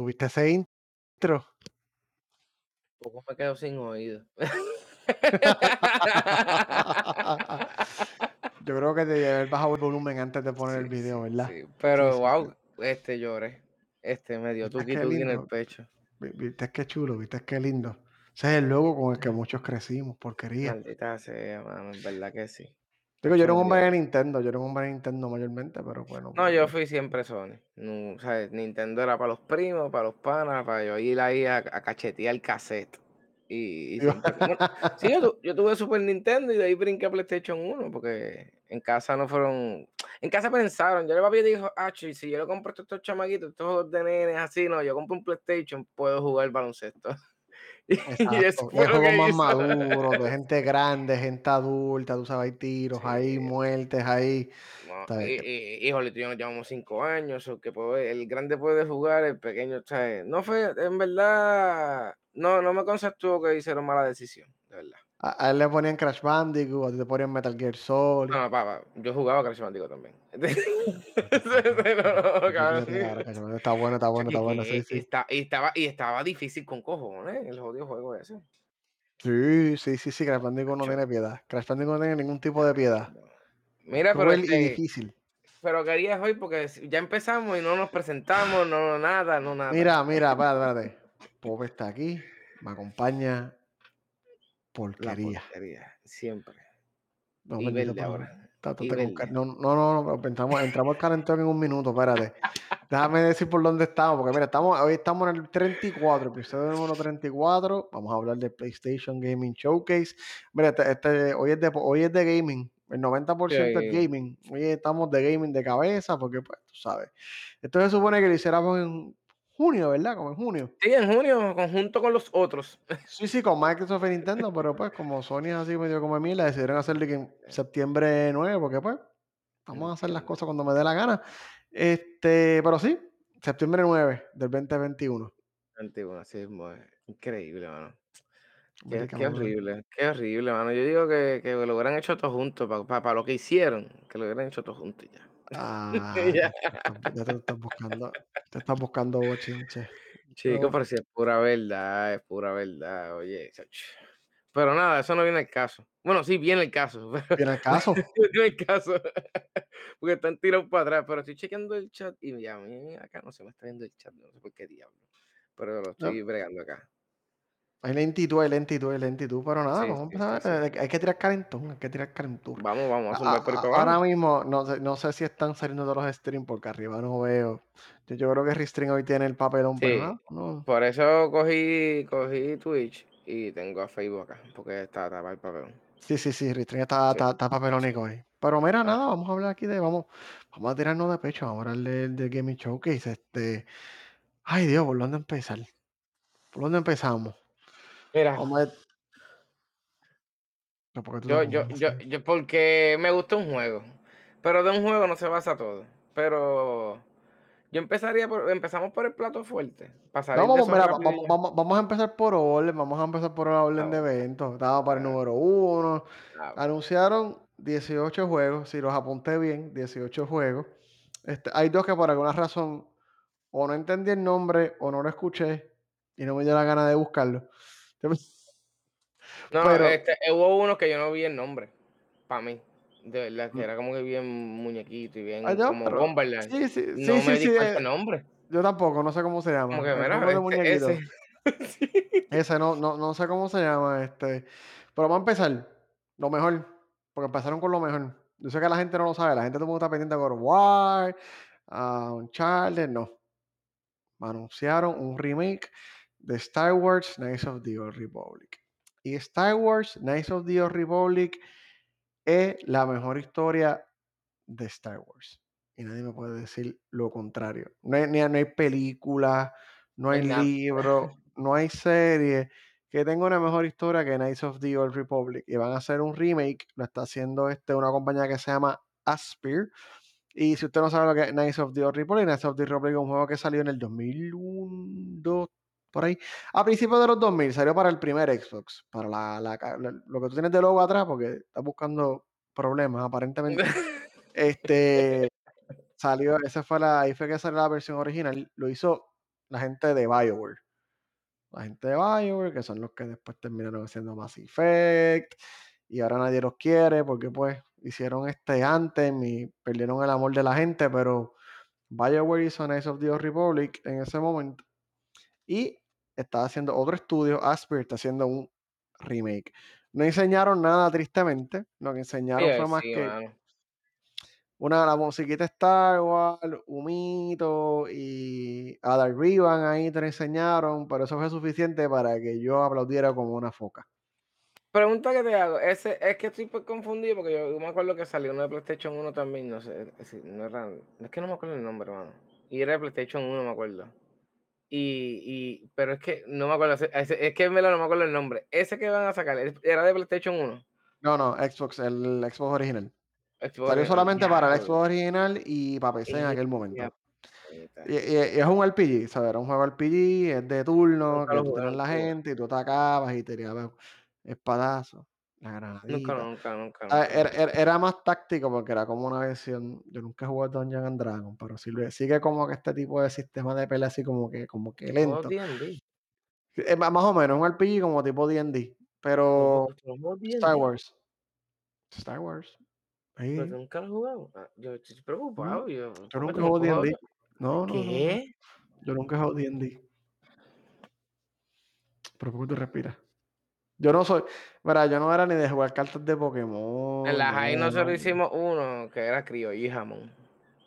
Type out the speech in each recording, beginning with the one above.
¿Tuviste ese intro? Poco me quedo sin oído. Yo creo que debí haber bajado el volumen antes de poner el video, ¿verdad? sí. Pero, Sí, wow, este lloré. Este me dio ¿Viste tuqui tuqui en el pecho. Vi- ¿Viste qué chulo? ¿Viste qué lindo? Ese es el logo con el que muchos crecimos, porquería. Maldita sea, mano, en verdad que sí. Digo, yo era un hombre de Nintendo, yo era un hombre de Nintendo mayormente, pero bueno, No, pues, yo fui siempre Sony. No, o sea, Nintendo era para los primos, para los panas, para yo ir ahí a, a cachetear el cassette. Y, y siempre. Bueno, sí, yo, tu- yo tuve Super Nintendo y de ahí brinqué a PlayStation 1, porque en casa no fueron. En casa pensaron, yo le papi dijo, ah, si yo le compro estos, estos chamaquitos, estos de nenes así, no, yo compro un PlayStation, puedo jugar baloncesto. Exacto. Hay juegos que más hizo. maduros, de gente grande, gente adulta, tú sabes, hay tiros ahí, Sí, muertes ahí. No, y, y, híjole, tú y yo nos llevamos cinco años, o que puede- el grande puede jugar, el pequeño, ¿sabes? No fue, en verdad, no, no me conceptuó que hicieron mala decisión. A, a él le ponían Crash Bandicoot, a ti te ponían Metal Gear Solid. No, no, papá, yo jugaba Crash Bandicoot también. No, no, cabrón. Está bueno, está bueno, está bueno, sí, sí. está- y, estaba, y estaba difícil con cojones el jodido juego ese. Sí, sí, sí, sí, Crash Bandicoot no tiene piedad. Crash Bandicoot no tiene ningún tipo de piedad. Mira, pero y este, difícil. pero querías hoy porque ya empezamos y no nos presentamos, no, no nada, no nada. Mira, mira, espérate, espérate. Pop está aquí, me acompaña La porquería. porquería, siempre. No, Y verde ahora. ta- ta- Y ta- con verde. ca- No, no, no, no, entramos, entramos al calentón en un minuto, espérate. Déjame decir por dónde estamos, porque mira, estamos, hoy estamos en el 34, episodio número 34. Vamos a hablar de PlayStation Gaming Showcase. Mira, este, este- hoy, es de, hoy es de gaming, el 90% es Sí. gaming. Hoy estamos de gaming de cabeza, porque pues tú sabes. Esto se supone que lo hiciéramos en junio, ¿verdad? Como en junio. Sí, en junio, conjunto con los otros. Sí, sí, con Microsoft y Nintendo, pero pues como Sony es así medio como mil, decidieron hacerlo que en septiembre 9, porque pues vamos a hacer las cosas cuando me dé la gana. Este, pero sí, septiembre 9 del 2021. Antiguo, así es, mo- increíble, mano. Qué, horrible, qué horrible, mano. Yo digo que, que lo hubieran hecho todos juntos, para lo que hicieron, que lo hubieran hecho todos juntos y ya. Ah, Ya. ya, te estás buscando, te estás buscando bochinche. Chico, Pero, pero si es pura verdad, es pura verdad, oye. Pero nada, eso no viene al caso. Bueno, sí, viene el caso, pero viene el caso. no viene el caso. Porque están tirados para atrás, pero estoy chequeando el chat y ya, a mí acá no se me está viendo el chat, no sé por qué diablo. Pero lo estoy bregando acá. Hay lentitud, hay lentitud, hay lentitud, pero nada, Sí, vamos a sí, empezar. sí, eh, Hay que tirar calentón, hay que tirar calentura. Vamos, vamos a A- zumbar por ahí a- para abajo. ahora mismo, no sé, no sé si están saliendo todos los streams porque arriba no veo. Yo, yo creo que Restring hoy tiene el papelón, pero Sí. nada, no. Por eso cogí, cogí Twitch y tengo a Facebook acá, porque está tapado el papelón. Sí, sí, sí, Restring está, Sí. está, está papelónico hoy. Pero mira, Ah. nada, vamos a hablar aquí de, vamos, vamos a tirarnos de pecho, vamos a hablar del de Gaming Showcase. Este, ay Dios, ¿por dónde empezar? ¿Por dónde empezamos? Mira, Vamos a ver. No, porque yo, yo, yo, yo, porque me gusta un juego, pero de un juego no se basa todo. Pero yo empezaría por, empezamos por el plato fuerte, No, vamos, mira, a empezar por orden, vamos a empezar por el orden Ah, de eventos. Estaba para el Ah, número uno. ah, Anunciaron 18 juegos, si los apunté bien, 18 juegos. Este, hay dos que por alguna razón o no entendí el nombre o no lo escuché y no me dio la gana de buscarlo. No, Pero, este, hubo uno que yo no vi el nombre, para mí. De verdad, que era como que bien muñequito y bien ah, ya, como Bomberland. sí, sí, No sí, sí, me di sí, cuenta eh, el nombre. yo tampoco, no sé cómo se llama. Como que, mira, este, ese. Sí. Ese no, no, no sé cómo se llama, este. Pero vamos a empezar. Lo mejor. Porque empezaron con lo mejor. Yo sé que la gente no lo sabe. La gente todo el mundo está pendiente de God of War, a Uncharted. No. Anunciaron un remake de Star Wars Knights of the Old Republic. Y Star Wars Knights of the Old Republic es la mejor historia de Star Wars. Y nadie me puede decir lo contrario. No hay, ni- no hay película, no hay libro, no hay serie que tenga una mejor historia que Knights of the Old Republic. Y van a hacer un remake, lo está haciendo este, una compañía que se llama Aspir. Y si usted no sabe lo que es Knights of the Old Republic, Knights of the Old Republic es un juego que salió en el 2001, 2, por ahí. A principios de los 2000 salió para el primer Xbox, para la, la- la- lo que tú tienes de logo atrás, porque estás buscando problemas aparentemente. Este salió, esa fue la, ahí fue que salió la versión original. Lo hizo la gente de BioWare. La gente de BioWare, que son los que después terminaron haciendo Mass Effect, y ahora nadie los quiere porque pues hicieron este Anthem y perdieron el amor de la gente, pero BioWare hizo Knights of the Republic en ese momento y estaba haciendo otro estudio, Aspyr está haciendo un remake. No enseñaron nada tristemente, lo que enseñaron eh, fue más sí, que mano. una la musiquita Star Wars, Humito y Ada Rivan ahí te lo enseñaron, pero eso fue suficiente para que yo aplaudiera como una foca. Pregunta que te hago, ese, es que estoy pues confundido porque yo, yo me acuerdo que salió uno de PlayStation uno también, no sé, es, no era, es que no me acuerdo el nombre, hermano. Y era de PlayStation uno me acuerdo. Y, y, pero es que no me acuerdo, es que en verdad no me acuerdo el nombre. Ese que van a sacar, ¿es- ¿era de PlayStation uno No, no, Xbox, el Xbox original. Xbox Salió original, solamente para el. Xbox original y para PC en aquel momento. Y, y- y es un RPG, ¿sabes? Era un juego RPG, es de turno, que lo tú tienes la lo gente y tú atacabas y te tirabas espadazos, la Nunca, granadita. nunca, nunca, Ah, nunca Era, jugué. era- era más táctico porque era como una versión. Yo nunca he jugado Dungeons and Dragons, pero lo- sigue como que este tipo de sistema de pelea así como que, como que lento. Ma- más o menos, un RPG como tipo D&D, pero no juego Star. Wars. Star Wars. Pero Sí. tú nunca lo has jugado. Ah, yo estoy preocupado. Yo, Yo nunca he cojo. D&D. No, no, no, no. ¿Qué? Yo nunca he jugado D&D. Pero ¿por qué tú respiras? Yo no soy, mira, yo no era ni de jugar cartas de En Pokémon, la high nosotros no. hicimos uno que era criollo y jamón.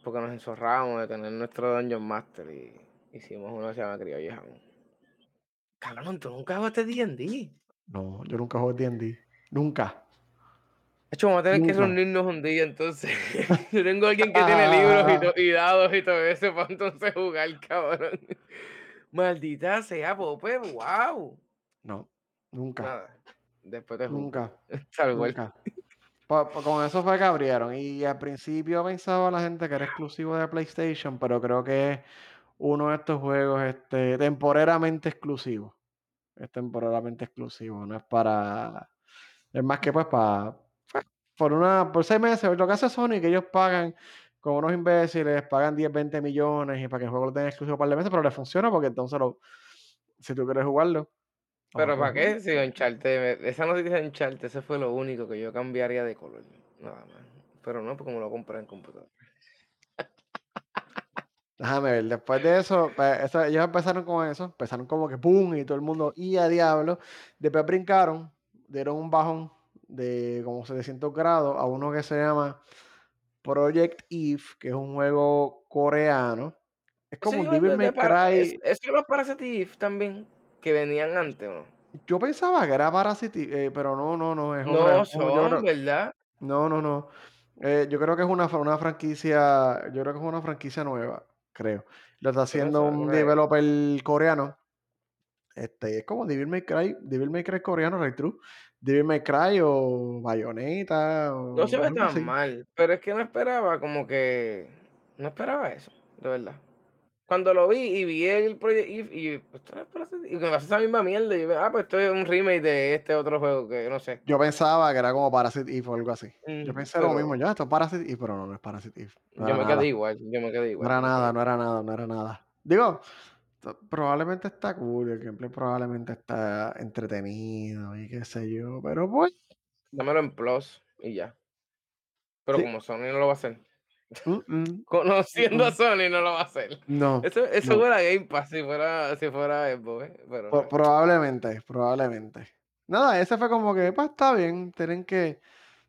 Porque nos enzorrábamos de tener nuestro Dungeon Master y hicimos uno que se llama criollo y jamón. Cabrón, tú nunca jugaste D&D. No, yo nunca jugado D&D. Nunca, De hecho, vamos a tener que nunca. reunirnos un día entonces. Yo tengo alguien que tiene libros y, y dados y todo eso para entonces jugar, cabrón. Maldita sea, Pope, wow. No, nunca, Nada, después juzgo. nunca, nunca. Con eso fue que abrieron. Y al principio pensaba la gente que era exclusivo de PlayStation, pero creo que es uno de estos juegos este, temporeramente exclusivo. Es temporalmente exclusivo, no es para. Es más que pues para. Por una, por seis meses, lo que hace Sony, que ellos pagan con unos imbéciles, pagan 10, 20 millones y para que el juego lo tenga exclusivo para par de meses, pero le funciona porque entonces lo, si tú quieres jugarlo, lo Pero ¿para qué? Si Uncharted, esa noticia de Uncharted, ese fue lo único que yo cambiaría de color. Nada más. Pero no, porque me lo compré en computador. Déjame ver, después de eso, pues, eso- ellos empezaron con eso, empezaron como que ¡pum! y todo el mundo, y a diablo. Después brincaron, dieron un bajón de como 700 grados a uno que se llama Project Eve, que es un juego coreano. Es como un igual Devil de, de May para, es, Cry. es que los Parasitive también, que venían antes, ¿o no? Yo pensaba que era Parasite, eh, pero no, no, no, es. No yo son, creo, ¿verdad? no, no, no. Eh, yo creo que es una, una franquicia, yo creo que es una franquicia nueva, creo. Lo está Yo haciendo un developer coreano. Este, es como Devil May Cry, Devil May Cry coreano, Right True. Devil May Cry o Bayonetta No se o ve tan así. mal, pero es que no esperaba como que... No esperaba eso, de verdad. Cuando lo vi y vi el Project Eve y pues, no y me pasó esa misma mierda, y yo, ah, pues esto es un remake de este otro juego que no sé. Yo pensaba que era como Parasite Eve o algo así. Yo Mm, pensé lo mismo, ya, esto es Parasite Eve, pero no, no es Parasite Eve. No yo era me quedé igual, yo me quedé No igual, era me quedé nada, no era nada, no era nada. Digo, probablemente está cool, el gameplay probablemente está entretenido y qué sé yo, pero pues, Dámelo en Plus y ya. Pero sí. como Sony no lo va a hacer. Conociendo a. Sony no lo va a hacer. No, Eso, eso no. fuera Game Pass si fuera, si fuera Xbox, ¿eh? Pero Pro- no. probablemente, probablemente. Nada, ese fue como que, pues está bien, tienen que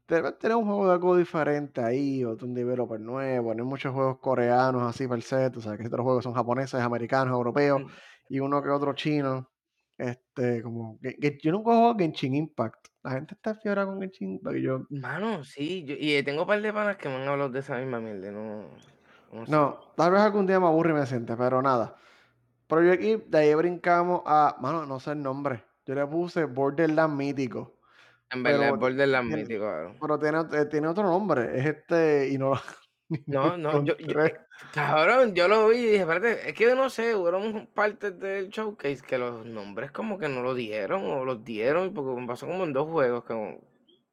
tener un juego de algo diferente ahí, o de un developer nuevo. No hay muchos juegos coreanos así per se. Tú sabes que estos juegos son japoneses, americanos, europeos Mm, y uno que otro chino. Este, como. Ge- yo nunca jugado Genshin Impact. La gente está fiera con Genshin Impact. y yo, Mano, sí, yo, y tengo un par de panas que me han hablado de esa misma mierda, no, no sé. no, tal vez algún día me aburre y me siente, pero nada. Project Eve, de ahí brincamos a. Mano, no sé el nombre. Yo le puse Borderlands Mítico. En verdad, es Pero, Borderlands tiene, mítico, cabrón. pero tiene, eh, tiene otro nombre. Es este. Y no, No, no, yo, yo, eh, cabrón, yo lo vi y dije, espérate, es que yo no sé, hubo partes del showcase que los nombres como que no lo dieron o los dieron, porque me pasó como en dos juegos que,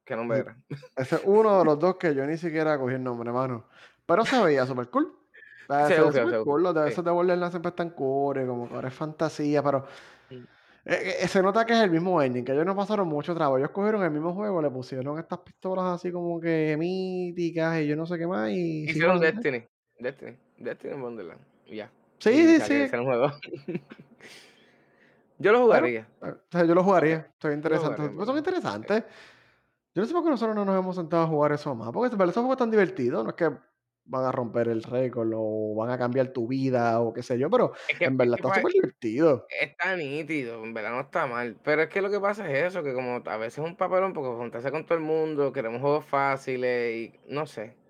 que no me eran. Ese es uno de los dos que yo ni siquiera cogí el nombre, mano. Pero se veía súper cool. Se se ve ve bufeado, se súper ve cool, los de esos de Borderlands siempre están cool, como que ahora es fantasía, pero, Mm. eh eh, se nota que es el mismo engine, que ellos no pasaron mucho trabajo. Ellos cogieron el mismo juego, le pusieron estas pistolas así como que míticas y yo no sé qué más, y Hicieron. Destiny, Destiny, Destiny en Wonderland, ya. Y Sí, sí, sí. juego. Yo lo jugaría. eh, o sea, yo lo jugaría, lo interesante. jugaría, Pues son interesantes. Yo no sé por qué nosotros no nos hemos sentado a jugar eso más, porque en verdad esos juegos están divertidos, no es que van a romper el récord o van a cambiar tu vida o qué sé yo, pero Es que en verdad está pues, súper divertido. está nítido, en verdad no está mal. Pero es que lo que pasa es eso, que como a veces es un papelón, porque juntarse con todo el mundo, queremos juegos fáciles y no sé.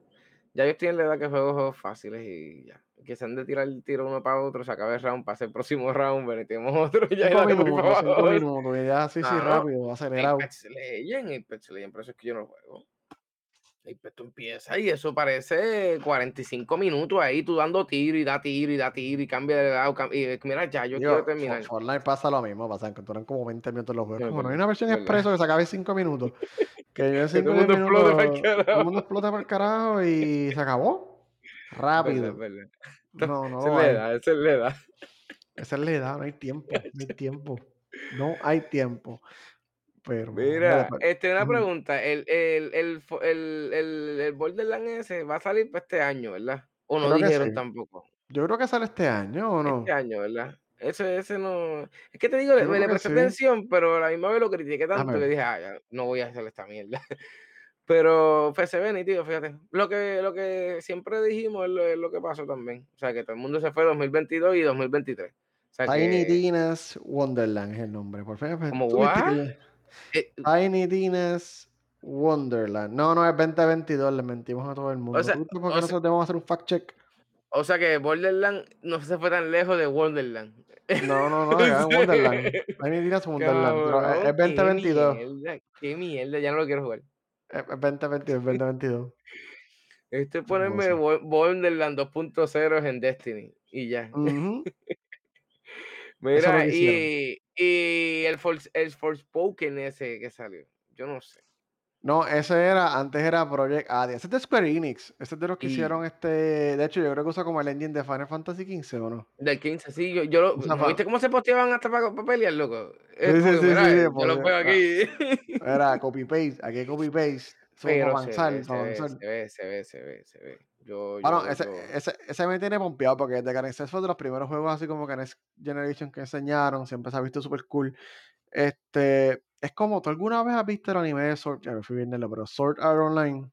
Ya yo estoy en la edad que juego juegos fáciles y ya. Que se han de tirar el tiro uno para otro, se acabe el round, pasa el próximo round, venimos otro y ya y 5 dale por ahí para minutos, 5 abajo. minutos, ya sí, Claro, rápido, acelerado. Apex Legends, Apex Legends, por eso es que yo no juego. Apex tú empiezas y eso parece 45 minutos ahí, tú dando tiro y da tiro y da tiro y cambia de lado. Y mira, ya, yo quiero terminar. Fortnite pasa lo mismo, pasa que duran como 20 minutos los juegos. Como no hay una versión expreso que se acabe en 5 minutos, que yo en Que todo 5 el o 10 mundo explote para el minutos todo el mundo explota por el carajo y se acabó. Rápido. verdad. Esto- No, no Esa es la edad, esa es la edad. Esa es la edad, no hay tiempo, no hay tiempo. No hay tiempo. Pero, mira, este, una pregunta. El, el, el, el, el, el Borderlands ese va a salir para este año, ¿verdad? O no Creo que sí. dijeron tampoco. Yo creo que sale este año, ¿o Este no? año, ¿verdad? Ese, ese no. Es que te digo, Yo me le presté sí. atención, pero a la misma vez lo critiqué Déjame tanto que dije, ah, ya, no voy a hacer esta mierda. Pero pues, se ve nítido, fíjate. Lo que, lo que siempre dijimos es lo, es lo que pasó también. O sea, que todo el mundo se fue 2022 y 2023. O sea, Tiny que, Tina's Wonderland es el nombre. Por fin, pues, como, ¿what? Eh, Tiny Tina's Wonderland. No, no, es 2022, le mentimos a todo el o mundo. sea, ¿Tú viste por qué o sea, nosotros debemos hacer un fact check? o sea que Borderland no se fue tan lejos de Wonderland. No, no, no, en Wonderland. Tiny Tina's Wonderland, es, es Cabrón, qué 2022. mierda, qué mierda, ya no lo quiero jugar. Es, es 2022, 2022. Esto es ponerme cosa. Wo- Borderland 2.0 en Destiny y ya. Es Mira, y, y el, Force, el Forspoken ese que salió, yo no sé. No, ese era, antes era Project Adia. Ese es de Square Enix. Ese es de los que hicieron este. De hecho, yo creo que usa como el engine de Final Fantasy XV, ¿o no? del 15, sí, yo, yo lo, Usa ¿no fa- viste cómo se posteaban hasta para, pelear, loco? Es Sí, sí, sí, sí, yo lo veo ah, aquí. era copy paste, aquí hay copy paste. Eso para Pero se avanzar, ve, se para ve, avanzar. se ve, se ve, se ve, se ve. Yo, Ah, yo, ese, yo. ese, ese me tiene pompeado porque The Next fue de los primeros juegos así como que Next Generation que enseñaron, siempre se ha visto súper cool. Este, es como, ¿tú alguna vez has visto el anime de Sword? Ya me fui viéndolo, pero Sword Art Online.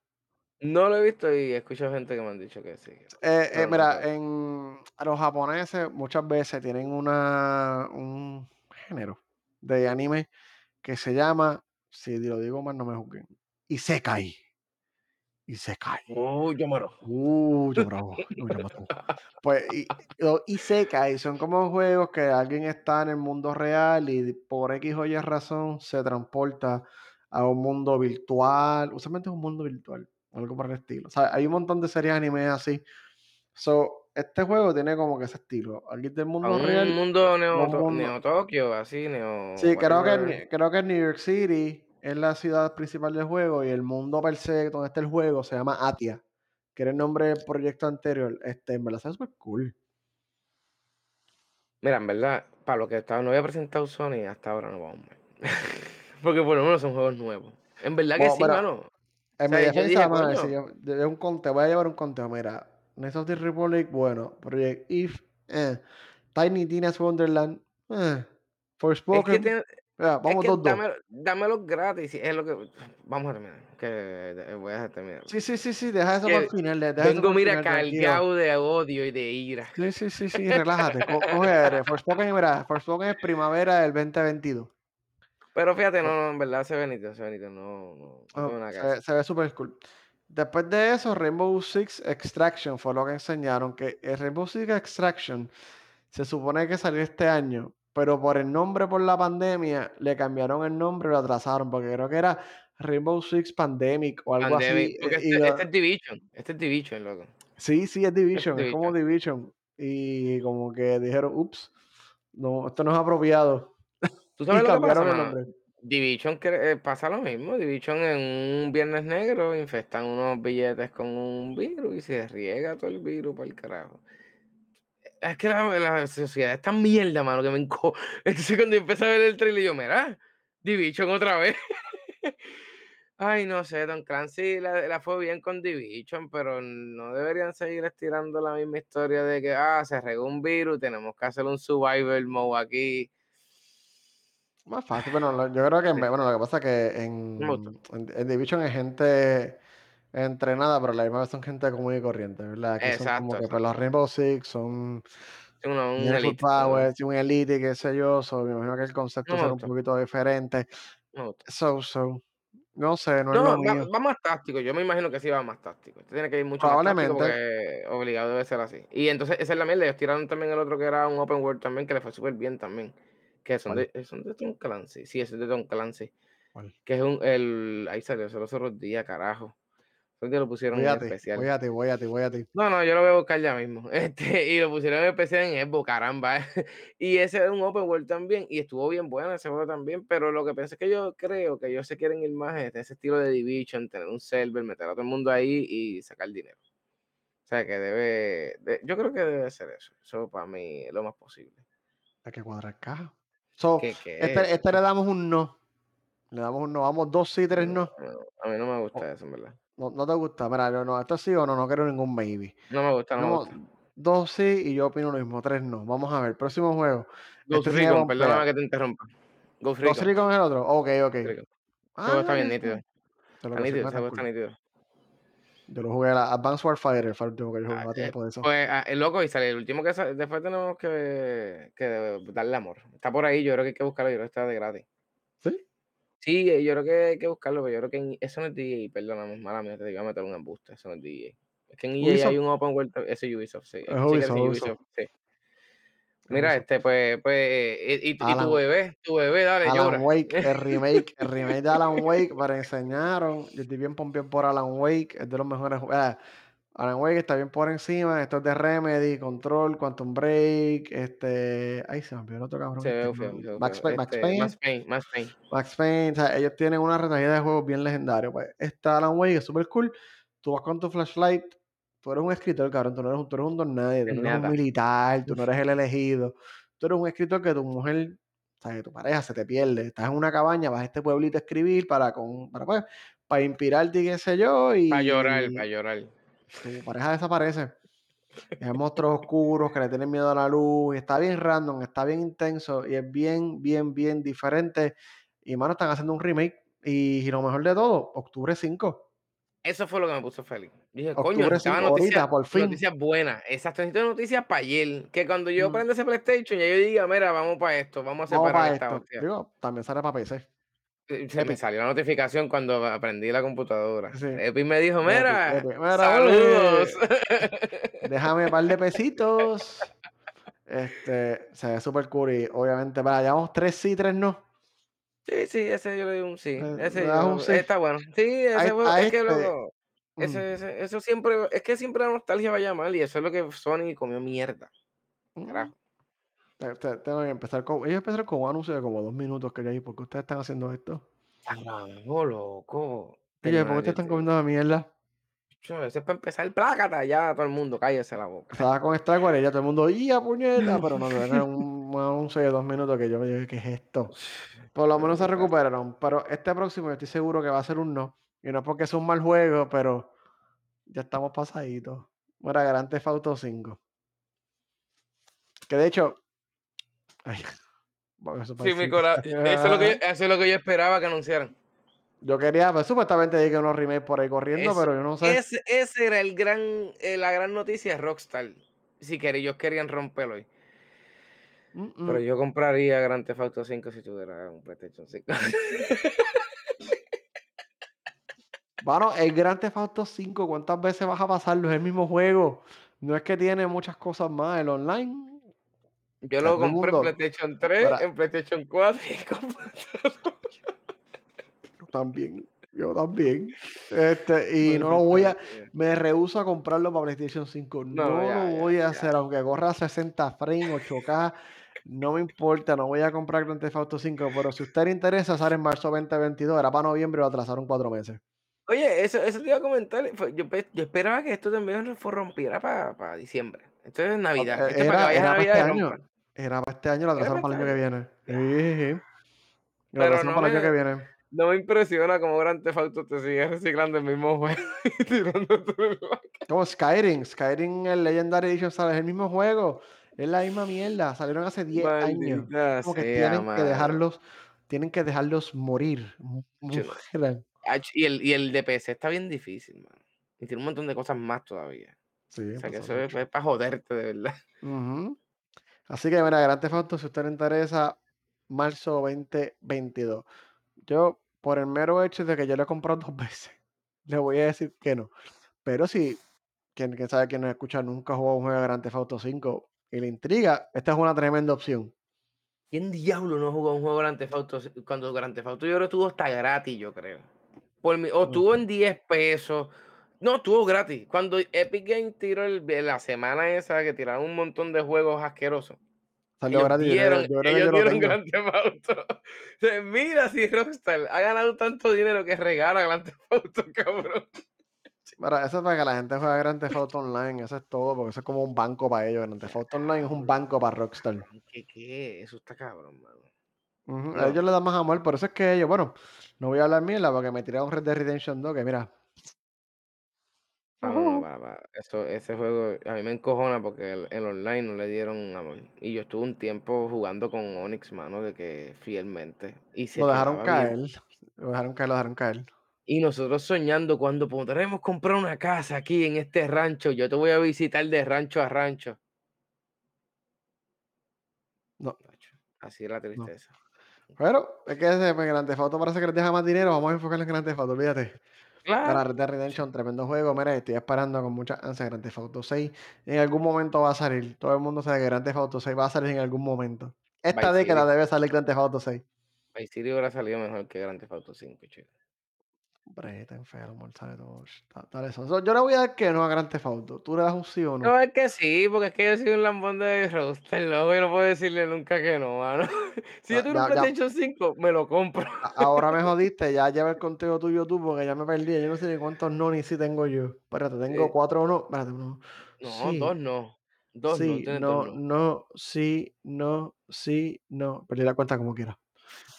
No lo he visto y escucho gente que me han dicho que sí, Eh, eh, no mira, he en los japoneses muchas veces tienen una, un género de anime que se llama, si lo digo mal no me juzguen, Isekai. Isekai. Uy, yo muero. Uh, ya bravo. Pues, y, los isekai son como juegos que alguien está en el mundo real y por X o Y razón se transporta a un mundo virtual. Usualmente es un mundo virtual, algo por el estilo. O sea, hay un montón de series anime así. So, este juego tiene como que ese estilo. Alguien del mundo un real, un mundo. neo Tokio, así, neo Sí, creo que, creo que en New York City es la ciudad principal del juego y el mundo per se donde está el juego se llama Atia, que era el nombre del proyecto anterior. Este, en verdad, es súper cool. Mira, en verdad, para lo que estaba, no había presentado Sony, hasta ahora no vamos mal. Porque por lo menos son juegos nuevos. En verdad que Bueno, sí, mano. En mi defensa, coño, si yo un conteo, voy a llevar un conteo. Mira, Knights of the Republic, bueno, Project If, eh, Tiny Tina's Wonderland, eh, es que, Forspoken, es vamos que 2-2. dame, dámelos gratis. Es lo que. Vamos a terminar. Que eh, voy a terminar. Sí, sí, sí, sí, deja eso para el final, de- deja eso vengo, mira, cargado de odio y de ira. Sí, sí, sí, sí, relájate, co- coge. Forspoken, mira, Forspoken es primavera del 2022. Pero fíjate, no, Oh, no, en verdad se ve nítido, se ve No, no, oh, se ve súper cool. Después de eso, Rainbow Six Extraction fue lo que enseñaron, que el Rainbow Six Extraction se supone que salió este año, pero por el nombre, por la pandemia, le cambiaron el nombre y lo atrasaron, porque creo que era Rainbow Six Pandemic o algo Pandemic, así. porque eh, este, este es Division, este es Division, loco. sí, sí, es Este es Division, es como Division. Y como que dijeron, ups, no, esto no es apropiado. ¿Tú Y sabes lo que pasa, el nombre. Division que, eh, pasa lo mismo. Division en un viernes negro infestan unos billetes con un virus y se riega todo el virus para el carajo. Es que la, la sociedad es tan mierda, mano, que me enco. Entonces cuando yo empecé a ver el trailer, yo, mira, Division otra vez. Ay, no sé, Don Clancy la, la fue bien con Division, pero no deberían seguir estirando la misma historia de que, ah, se regó un virus, tenemos que hacer un survival mode aquí. Más fácil, bueno, yo creo que, Sí, bueno, lo que pasa es que en, en, en Division es gente entrenada, pero la misma vez son gente común y corriente, ¿verdad? Aquí son como Exacto, que pues, los exacto. Rainbow Six son, uno- un elite. power, un elite, qué sé yo, so, me imagino que el No concepto me será un poquito diferente. no. So, so, no sé, no es No, lo va, mío. va más táctico. Yo me imagino que sí va más táctico. Este tiene que ir mucho más táctico Probablemente, porque obligado debe ser así. Y entonces esa es la mierda. Ellos tiraron también el otro que era un open world también, que le fue súper bien también. Que son de, son de Tom Clancy. Sí, es de Tom Clancy. ¿Cuál? Que es un. El, ahí salió, solo los otros días, carajo. Fue que lo pusieron Voy en especial. voy a ti, voy a ti, voy a ti. No, no, yo lo voy a buscar ya mismo. Este, y lo pusieron en especial en Xbox, caramba. Y ese es un open world también. Y estuvo bien bueno ese juego también. Pero lo que pensé es que yo creo que ellos se quieren ir más en ese estilo de Division, tener un server, meter a todo el mundo ahí y sacar dinero. O sea que debe. de- yo creo que debe ser eso. Eso para mí es lo más posible. Hay que cuadrar caja. So, ¿Qué, qué es este, este le damos un no. Le damos un no. Vamos dos sí, tres No, a mí no me gusta eso, en verdad. No, no te gusta. Mira, no, no, esto sí o no, no quiero ningún maybe. No me gusta, no me gusta. dos sí y yo opino lo mismo. Tres no. Vamos a ver. Próximo juego. Ghost Este Recon, perdóname que te interrumpa. Ghost Ghost Recon. Recon es el otro. Ok, ok. Recon. Ah, juego está bien nítido. Está nítido, está cool. nítido. Yo lo jugué la Advanced Warfighter, fue el último que yo jugué Ah, a eh, tiempo de eso. pues, ah, el loco y sale el último que sale. Después tenemos que, que darle amor. Está por ahí, yo creo que hay que buscarlo. Yo creo que está de gratis. ¿Sí? Sí, eh, yo creo que hay que buscarlo, pero yo creo que en- eso no es DEA, perdóname, mala mía, te iba a meter un embuste, eso no es DEA. Es que en EA hay Ubisoft. un open world, ese es Ubisoft, sí. Es que Ubisoft, ese Ubisoft. Ubisoft, sí. Mira, Ubisoft. este, pues, pues, eh, y, y tu Alan, bebé, tu bebé, dale, Alan llora. Wake, el remake, el remake de Alan Wake, pero enseñaron. Yo estoy bien pompeado por Alan Wake, es de los mejores juegos. Alan Wake está bien por encima. Esto es de Remedy, Control, Quantum Break. Este. Ay, se me olvidó el otro cabrón. Se Este, ve feo, Max feo. Payne. Max Este, Payne. Max Payne, Max Payne. Max Payne. O sea, ellos tienen una retahída de juegos bien legendarios. Pues esta Alan Wake es súper cool. Tú vas con tu flashlight. Tú eres un escritor, cabrón. Tú no eres un, tú eres un don nadie. Tú no eres un militar. Tú no eres el elegido. Tú eres un escritor que tu mujer. O sea, que tu pareja se te pierde. Estás en una cabaña, vas a este pueblito a escribir para, con, para, pues, para inspirarte y qué sé yo. Para llorar, para Y llorar. Tu pareja desaparece. Hay monstruos oscuros que le tienen miedo a la luz. Y está bien random, está bien intenso. Y es bien, bien, bien diferente. Y mano, están haciendo un remake. Y, y lo mejor de todo, octubre 5. Eso fue lo que me puso feliz. Dije, coño, Octubre 5, noticias, por fin. noticias buenas. Exacto, necesito noticias para ayer. Que cuando yo Mm, prenda ese PlayStation, ya yo diga, mira, vamos para esto, vamos a Vamos separar para esta esto. Digo, también sale para PC. Eh, Se me salió la notificación cuando aprendí la computadora. Sí. Epic me dijo, mira. Mira, saludos. Déjame un par de pesitos. Este, se ve súper cool. Y obviamente, para, llevamos tres sí, tres no. Sí, sí, ese yo le doy un sí. Eh, Ese un sí. está bueno. Sí, ese a es que este. mm, ese, ese- eso siempre, es que siempre la nostalgia va a llamar y eso es lo que Sony comió mierda. mm. Carajo. Te- te- Tengo que empezar con. Ellos empezaron con un anuncio de como dos minutos que ahí. ¿Por qué ustedes están haciendo esto? Carajo, loco. Oye, ¿por qué ustedes están comiendo la mierda? Eso es para empezar, plácata, ya todo el mundo, cállese la boca. Estaba con y ya todo el mundo, ¡ya, puñeta! Pero no, era un, un anuncio de dos minutos que yo me dije, ¿qué es esto? Por lo menos se recuperaron. Pero este próximo yo estoy seguro que va a ser un no. Y no es porque es un mal juego, pero ya estamos pasaditos. Mira, Grand Theft Auto 5. Que de hecho. Ay, eso Sí, mi parece- cora- Eso es, lo que yo, eso es lo que yo esperaba que anunciaran. Yo quería, pues supuestamente dije unos remakes por ahí corriendo, pero yo no sé. ese, ese era el gran, eh, la gran noticia de Rockstar. Si querían, ellos querían romperlo hoy. Mm, mm. Pero yo compraría Grand Theft Auto 5 si tuviera un PlayStation 5. Bueno, el Grand Theft Auto 5, ¿cuántas veces vas a pasarlo? Es el mismo juego. No es que tiene muchas cosas más. El online. Yo lo compré en PlayStation 3, Para- en PlayStation 4 y. Yo también. Yo también. Este, y no lo voy a. Me rehuso a comprarlo para PlayStation 5. No, No, ya, lo ya, voy a ya. hacer, aunque corra a 60 frames, 8K. No me importa, no voy a comprar Grand Theft Auto 5. Pero si usted le interesa, sale en marzo 2022. Era para noviembre y lo atrasaron cuatro meses. Oye, eso, eso te iba a comentar. Yo, yo esperaba que esto también se rompiera para diciembre. Esto es Navidad. Para que era a para Navidad este y año, era para este año, lo Era atrasaron para para este el año que viene. Sí, sí, atrasaron no para el año que viene. no me impresiona cómo Grand Theft Auto te sigue reciclando el mismo juego y la Como Skyrim, Skyrim, el Legendary Edition, ¿sabes? Es el mismo juego, es la misma mierda, salieron hace 10 años. Como que sea, tienen que dejarlos tienen que dejarlos morir, y el y el de PC está bien difícil, mano. Y tiene un montón de cosas más todavía. Sí, O sea, que eso es mucho. es para joderte, de verdad. Ujú. Así que mira, Grand Theft Auto, si a usted le interesa, marzo 2022. Yo, por el mero hecho de que yo lo he comprado 2 veces, le voy a decir que no. Pero si, quien quién sabe quién nos escucha nunca jugado un juego de Grand Theft Auto 5 y le intriga, esta es una tremenda opción. ¿Quién diablo no jugó un juego Grand Theft Auto cuando Grand Theft Auto yo creo que estuvo hasta gratis, yo creo? Por mi o estuvo en 10 pesos. No, estuvo gratis. Cuando Epic Games tiró el la semana esa que tiraron un montón de juegos asquerosos, Salió ellos gratis, yo creo dieron yo yo ellos lo dieron. Grand Theft Auto. Mira si Rockstar ha ganado tanto dinero que regala Grand Theft Auto, cabrón. Mira, eso es para que la gente juegue Grand Theft Auto Online, eso es todo, porque eso es como un banco para ellos. Grand Theft Auto Online es un banco para Rockstar. ¿qué qué? Eso está cabrón, mano. A ellos le dan más amor, por eso es que ellos, bueno, no voy a hablar mierda porque me tiraron Red Dead Redemption 2, que mira. Ah, no, no, Ujú. para, para. Eso, ese juego a mí me encojona porque el, el online no le dieron amor. Y yo estuve un tiempo jugando con Onyx, mano, de que fielmente. Y se Lo dejaron quedaba bien. caer, lo dejaron caer, lo dejaron caer. Y nosotros soñando cuando podremos comprar una casa aquí en este rancho. Yo te voy a visitar de rancho a rancho. No, Tacho, Así es la no. tristeza. Pero es que ese pues, Grand Theft Auto parece que les deja más dinero, vamos a enfocarnos en Grand Theft Auto, olvídate. Claro. Red Dead Redemption, tremendo juego, mira, estoy esperando con mucha ansia Grand Theft Auto 6. En algún momento va a salir, todo el mundo sabe que Grand Theft Auto 6 va a salir en algún momento. Esta década City. debe salir Grand Theft Auto 6. Vice City hubiera salido mejor que Grand Theft Auto 5, chico. Hombre, está enfermo, sabe todo. Da- Dale eso. So, Yo le voy a dar que no a Grand Theft Auto. ¿Tú le das un sí o no? No, es que sí, porque es que yo soy un lambón de Rockstar, loco, y no puedo decirle nunca que no, mano. Si yo tuviera un PlayStation 5, me lo compro. ahora me jodiste, ya lleva el conteo tuyo tú, porque ya me perdí. Yo no sé ni cuántos no ni sí tengo yo. Espérate, tengo cuatro no. Espérate, uno. no, Sí, 2 no. 2 no, sí, tienes 2 no, no. no, sí, no, sí, no. Perdí la cuenta como quiera.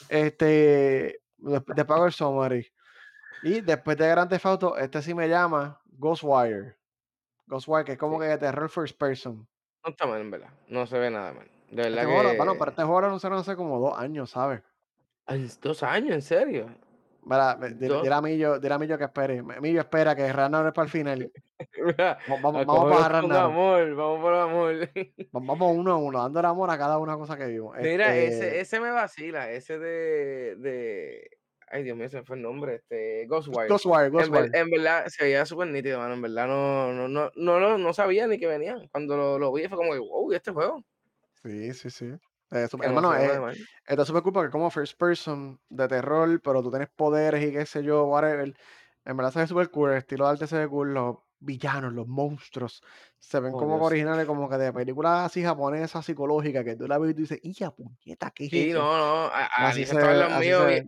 Este, te pago el summary. Y después de Grand Theft Auto, este sí me llama Ghostwire. Ghostwire, que es como Sí, que de terror first person. no está mal, en verdad. No se ve nada mal. De verdad Este juego, lo- bueno, pero que este juego lo anunciaron hace como dos años, ¿sabes? en 2 años, ¿en serio? Mira, me- dile, 2 dile a Millo, a Millo que espere. Millo espera que Ragnarok es para el final. Vamos, vamos para Ragnarok. amor, vamos por amor. Va- Vamos uno a uno, dando el amor a cada una cosa que vimos. Mira, ese Este, ese me vacila, ese de de ay, Dios mío, se me fue el nombre, este, Ghostwire. Ghostwire, En Ghostwire. en verdad se veía súper nítido, mano, en verdad no no no no no sabía ni que venía. Cuando lo lo vi fue como que: "Wow, ¿y este juego?". Sí, sí, sí. Eh, sup- Que no se hermano, eh, está súper cool porque como first person de terror, pero tú tienes poderes y qué sé yo, whatever. En verdad se ve súper cool, el estilo de arte se ve cool, los villanos, los monstruos, se ven Oh, como que Dios. originales, como que de películas así japonesas psicológicas, que tú la ves y tú dices, ¡ya puñeta, qué es Sí, eso! no, no, a a Así Alicia se estaba en ve, los míos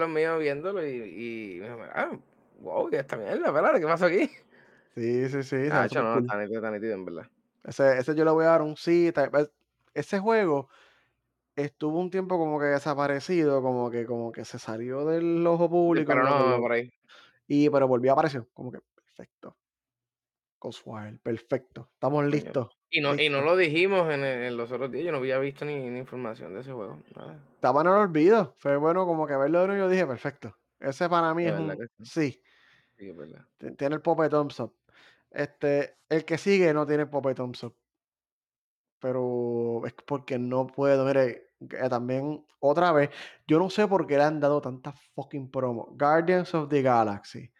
los viéndolo y y "Ah, ¿qué es esta mierda? Espérate, ¿qué pasó aquí?". Sí, sí, sí, Tacho, súper no, cool. está nítido, está nítido, en verdad. Ese, ese yo le voy a dar un sí. Ese juego estuvo un tiempo como que desaparecido, como que, como que se salió del ojo público Pero que no, lo. por ahí. Y pero volvió a aparecer. Como que perfecto. Ghostwire, perfecto. Estamos listos. Y no y no lo dijimos en e en los otros días, yo no había visto ni ni información de ese juego, nada. Estaba en el olvido. Fue bueno como que verlo de nuevo yo dije, perfecto. Ese para mí es un sí, es verdad. Tiene el Pope Thumbs up. Este, el que sigue no tiene Pope Thumbs up. Pero es porque no puedo. Mire, que también, otra vez, yo no sé por qué le han dado tantas fucking promos. Guardians of the Galaxy,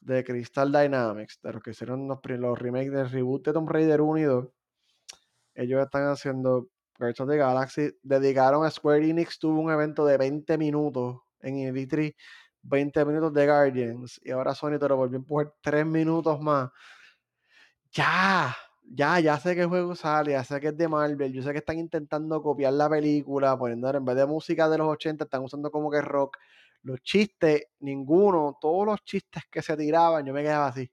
de Crystal Dynamics, de los que hicieron los, remakes del reboot de Tomb Raider 1 y 2. Ellos están haciendo Guardians of the Galaxy. Dedicaron a Square Enix, tuvo un evento de 20 minutos en el E3, 20 minutos de Guardians. Y ahora Sony te lo volvió a empujar 3 minutos más. Ya, ya, ya sé que el juego sale, ya sé que es de Marvel, yo sé que están intentando copiar la película, poniendo en vez de música de los 80, están usando como que rock. Los chistes, ninguno, todos los chistes que se tiraban, yo me quedaba así.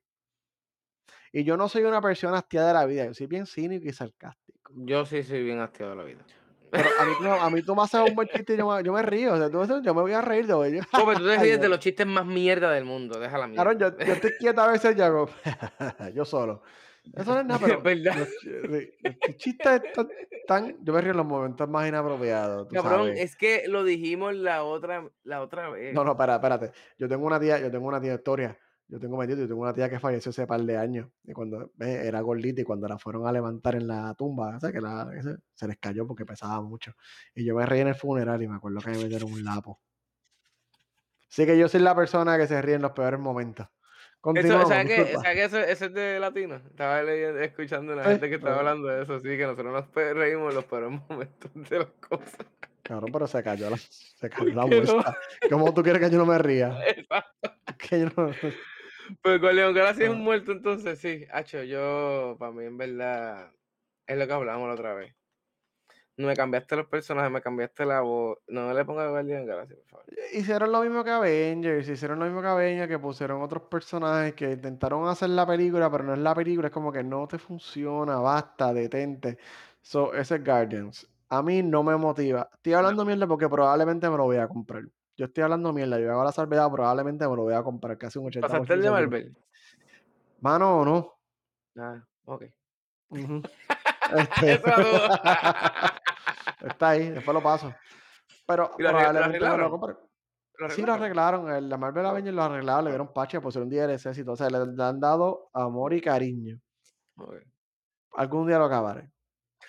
Y yo no soy una persona hastiada de la vida, yo soy bien cínico y sarcástico. Yo sí soy bien hastiado de la vida. Pero a mí tú a mí tú me haces un buen chiste y yo me yo me río, o sea, tú yo me voy a reír de hoy. Como tú te ríes de los chistes más mierda del mundo, deja la Claro, mierda. yo yo estoy quieto a veces y hago yo solo. Eso no es nada, Es pero verdad. los chistes tan yo me río en los momentos más inapropiados, tú Cabrón, sabes. es que lo dijimos la otra la otra No, vez. no, espera, espérate. Yo tengo una tía yo tengo una tía, Historia. Yo tengo mi tío, yo tengo una tía que falleció hace par de años, y cuando ve, era gordita, y cuando la fueron a levantar en la tumba, o sea, que la ese se les cayó porque pesaba mucho. Y yo me reí en el funeral y me acuerdo que me metieron un lapo. Así que yo soy la persona que se ríe en los peores momentos. Eso, ¿sabes qué? disculpa. ¿Sabes qué? Eso eso es de latino. Estaba leyendo escuchando una Sí, gente que estaba hablando de eso, sí, que nosotros nos reímos los peores momentos de las cosas. cabrón, pero se cayó la se cayó la Que no bolsa. ¿Cómo tú quieres que yo no me ría? exacto. Que yo no Pues con León Gala sí es un no. muerto, entonces sí. Hacho, yo, para mí, en verdad, es lo que hablamos la otra vez. No me cambiaste los personajes, me cambiaste la voz. No le pongas Guardian Galaxy, por favor. Hicieron lo mismo que Avengers, hicieron lo mismo que Avengers, que pusieron otros personajes que intentaron hacer la película, pero no es la película, es como que no te funciona, basta, detente. So, ese es Guardians. A mí no me motiva. Estoy No. hablando mierda porque probablemente me lo voy a comprar. Yo estoy hablando mierda, yo hago la salvedad, probablemente me lo voy a comprar, casi un ¿Pasaste el 80% de. Marvel? Mano, no. Ah, okey. Ujú. Este, está ahí, después lo paso. Pero ¿Y lo lo probablemente me lo arreglaron? compre. ¿Lo Sí, lo arreglaron? el la Marvel Avengers lo arreglaron, le dieron parche, pusieron DLCs y todo, o sea, le le han dado amor y cariño. okey. Algún día lo acabaré,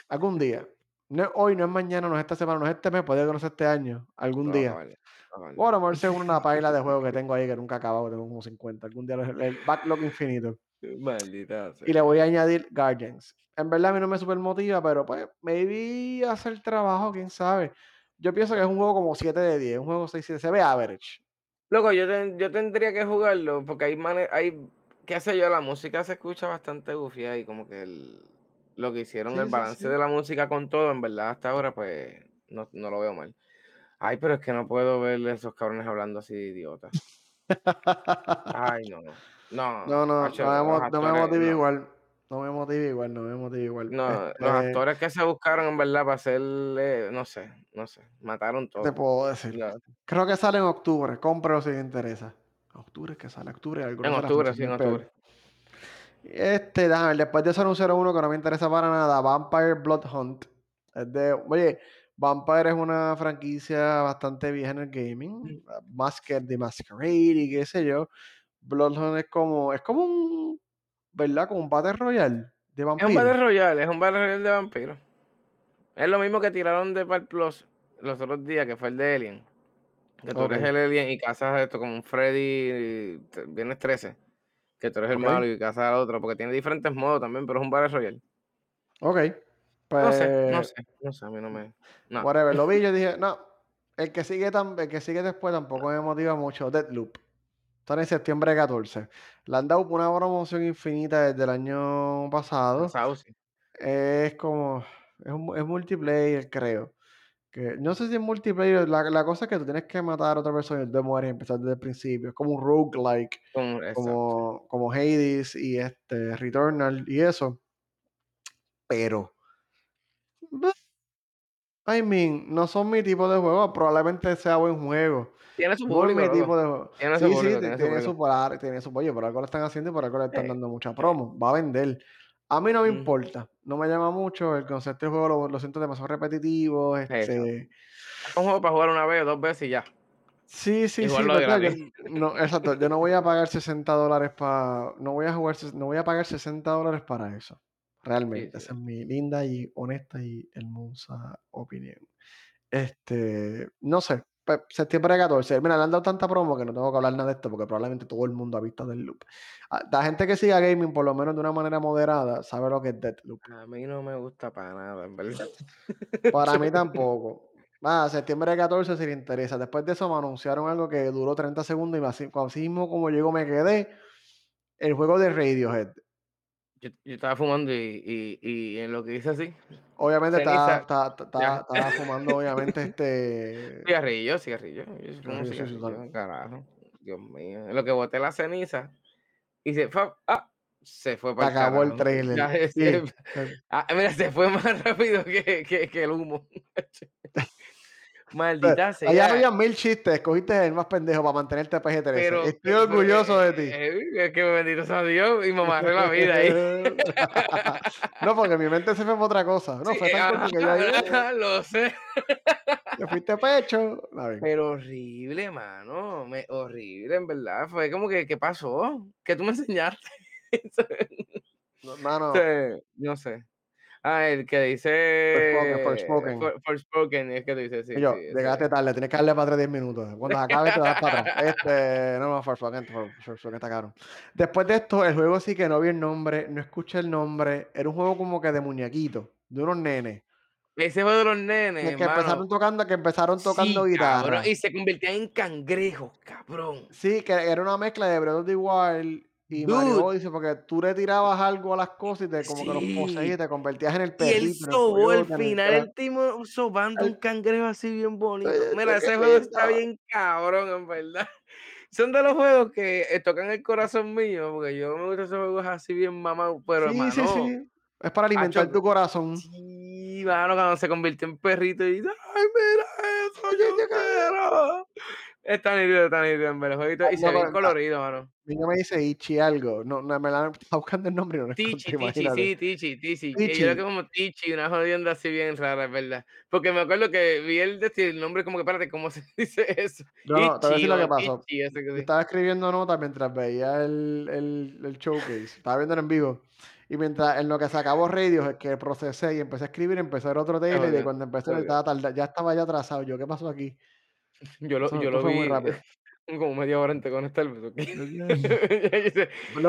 algún día. No es hoy, no es mañana, no es esta semana, no es este mes, puede que no sea este año, algún Lo a día. acabar, lo va a O a acabar. lo mejor sea una paila de juegos que tengo ahí que nunca acabado, que tengo como 50, algún día el el backlog infinito. Maldita Y le sea. voy a añadir Guardians. En verdad a mí no me supermotiva, pero pues, maybe hace el trabajo, quién sabe. Yo pienso que es un juego como 7 de 10, un juego 6, 7, se ve average. Loco, yo ten yo tendría que jugarlo porque hay hay qué sé yo, la música se escucha bastante gufiada y como que el lo que hicieron, el Sí, sí, balance de la música con todo, en verdad, hasta ahora, pues, no no lo veo mal. Ay, pero es que no puedo ver esos cabrones hablando así de idiotas. Ay, no. No, No, no, hacho, no me mo no me motiva no. igual, no me motiva igual, no me motiva igual. No, los Este, actores que se buscaron, en verdad, para hacerle, no sé, no sé, mataron ¿qué te todo. puedo decir? No, Creo que sale en octubre, cómpralo si te interesa. Octubre es que sale, octubre algo, no en octubre, sí, en octubre. Este, déjame ver, después de eso anunciaron uno que no me interesa para nada, Vampire Blood Hunt. Es de oye, Vampire es una franquicia bastante vieja en el gaming, ah, más que The Masquerade y qué sé yo. Blood Hunt es como es como un, ¿verdad? Como un Battle Royale de Es un Battle vampiros. Royale, es un Battle Royale de vampiros. Es lo mismo que tiraron de Part Plus los otros días, que fue el de Alien. Que tú eres el alien y cazas esto como un Freddy, vienes 13, que tú eres el malo y cazas al otro, porque tiene diferentes modos también, pero es un Battle Royale. okey. No sé, no Pues, sé, no sé, a mí no me... No, whatever, lo vi, yo dije: "No, el que sigue tam el que sigue después tampoco me motiva mucho", Deathloop. Sale en septiembre 14. Le han dado una promoción infinita desde el año pasado. pasado sí. Es como es un es multiplayer, creo. Que no sé si es multiplayer, la la cosa es que tú tienes que matar a otra persona y tú mueres y empezar desde el principio. Es como un roguelike, exacto. como como Hades y, este, Returnal y eso, pero, I mean, no son mi tipo de juego, probablemente sea buen juego. Tiene su público, mi loco. tipo de juego. Tiene su Sí, sí, público, ti tiene su tiene su polar tiene su oye, por algo lo están haciendo y por algo le están Eh, dando mucha promo, va a vender. A mí no me importa, no me llama mucho, el concepto del juego lo lo siento demasiado repetitivo, este Es un juego para jugar una vez o 2 veces y ya, sí, sí, sí, claro, yo gratis. no exacto, yo no voy a pagar $60 para no voy a jugar no voy a pagar $60 para eso, Sí, realmente, sí. esa es mi linda y honesta y hermosa opinión. Este, no sé, pe septiembre 14. Mira, le han dado tanta promo que no tengo que hablar nada de esto, porque probablemente todo el mundo ha visto Deathloop. Ah, la gente que siga gaming, por lo menos de una manera moderada, sabe lo que es Deathloop. A mí no me gusta para nada, en verdad. Para mí tampoco. Ah, septiembre 14 si le interesa. Después de eso me anunciaron algo que duró 30 segundos y así, así mismo como llegó me quedé. El juego de Radiohead. Yo yo estaba fumando y y y en lo que hice así, Obviamente estaba, estaba, estaba, fumando, obviamente, este. Cigarrillo, cigarrillo, yo cigarrillo, sí, cigarrillo, carajo, Dios mío. En lo que boté la ceniza, hice fa ah. Se fue Se pa'l acabó el Sí, se ah, mira, se fue más rápido que que que el humo. Maldita allá sea. habían 1000 chistes, escogiste el más pendejo para mantenerte PG-13. Pero Estoy orgulloso de eh ti. eh, es que bendito sea Dios, y me amarré la vida ahí. No, porque mi mente se fue para otra cosa. No, Sí, fue eh, tan ajá, corto que yo eh, lo sé. te fuiste pecho. Pero horrible, mano, me horrible, en verdad. Fue como que, ¿qué pasó? ¿Qué tú me enseñaste? No, mano, Sí, no sé. Ah, el que dice Forspoken. For Forspoken, es que tú dices, Y sí, sí, yo, llegaste ese. tarde, tienes que darle para atrás 10 minutos. Cuando acabe te das para atrás. Este, no, no, Forspoken, For Forspoken está caro. Después de esto, el juego sí que no vi el nombre, no escuché el nombre. Era un juego como que de muñequitos, de unos nenes, Ese juego de los nenes, que mano. empezaron tocando que empezaron tocando Sí, cabrón, guitarra. y se convertían en cangrejos, cabrón. Sí, que era una mezcla de Breath of the Wild y Mario Dude, Odyssey, porque tú le tirabas algo a las cosas y te como que los poseías y sí. te convertías en el Y él perrito, en el sobó al el final, el tipo sobando un cangrejo así bien bonito. Mira, ese juego está bien cabrón, en verdad. Son de los juegos que, eh, tocan el corazón mío, porque yo me gustan esos juegos así bien mamados, pero, Sí, sí, mano, sí. Es para hacho, alimentar tu corazón. sí, mano, cuando se convirtió en perrito y, ¡ay, mira eso, yo qué quiero! Está nítido, está nítido, en el jueguito, y se ve colorido, mano. Mi me dice Ichi algo. No, no, me la estaba buscando el nombre y no lo Tichi, Tichi, sí, Tichi, Tichi, yo lo que como Tichi, una jodienda así bien rara, es verdad. Porque me acuerdo que vi el decir el nombre como que, espérate, ¿cómo se dice eso? No, no, te voy a decir lo que pasó. Estaba escribiendo notas mientras veía el el el showcase, estaba viéndolo en vivo, y mientras en lo que se acabó Radio, es que procesé y empecé a escribir, empecé a ver otro trailer, y cuando empecé estaba ya estaba ya atrasado, yo, ¿qué pasó aquí? Yo lo Eso yo esto lo fue muy vi rápido. como media hora antes de conectarme, ¿ok?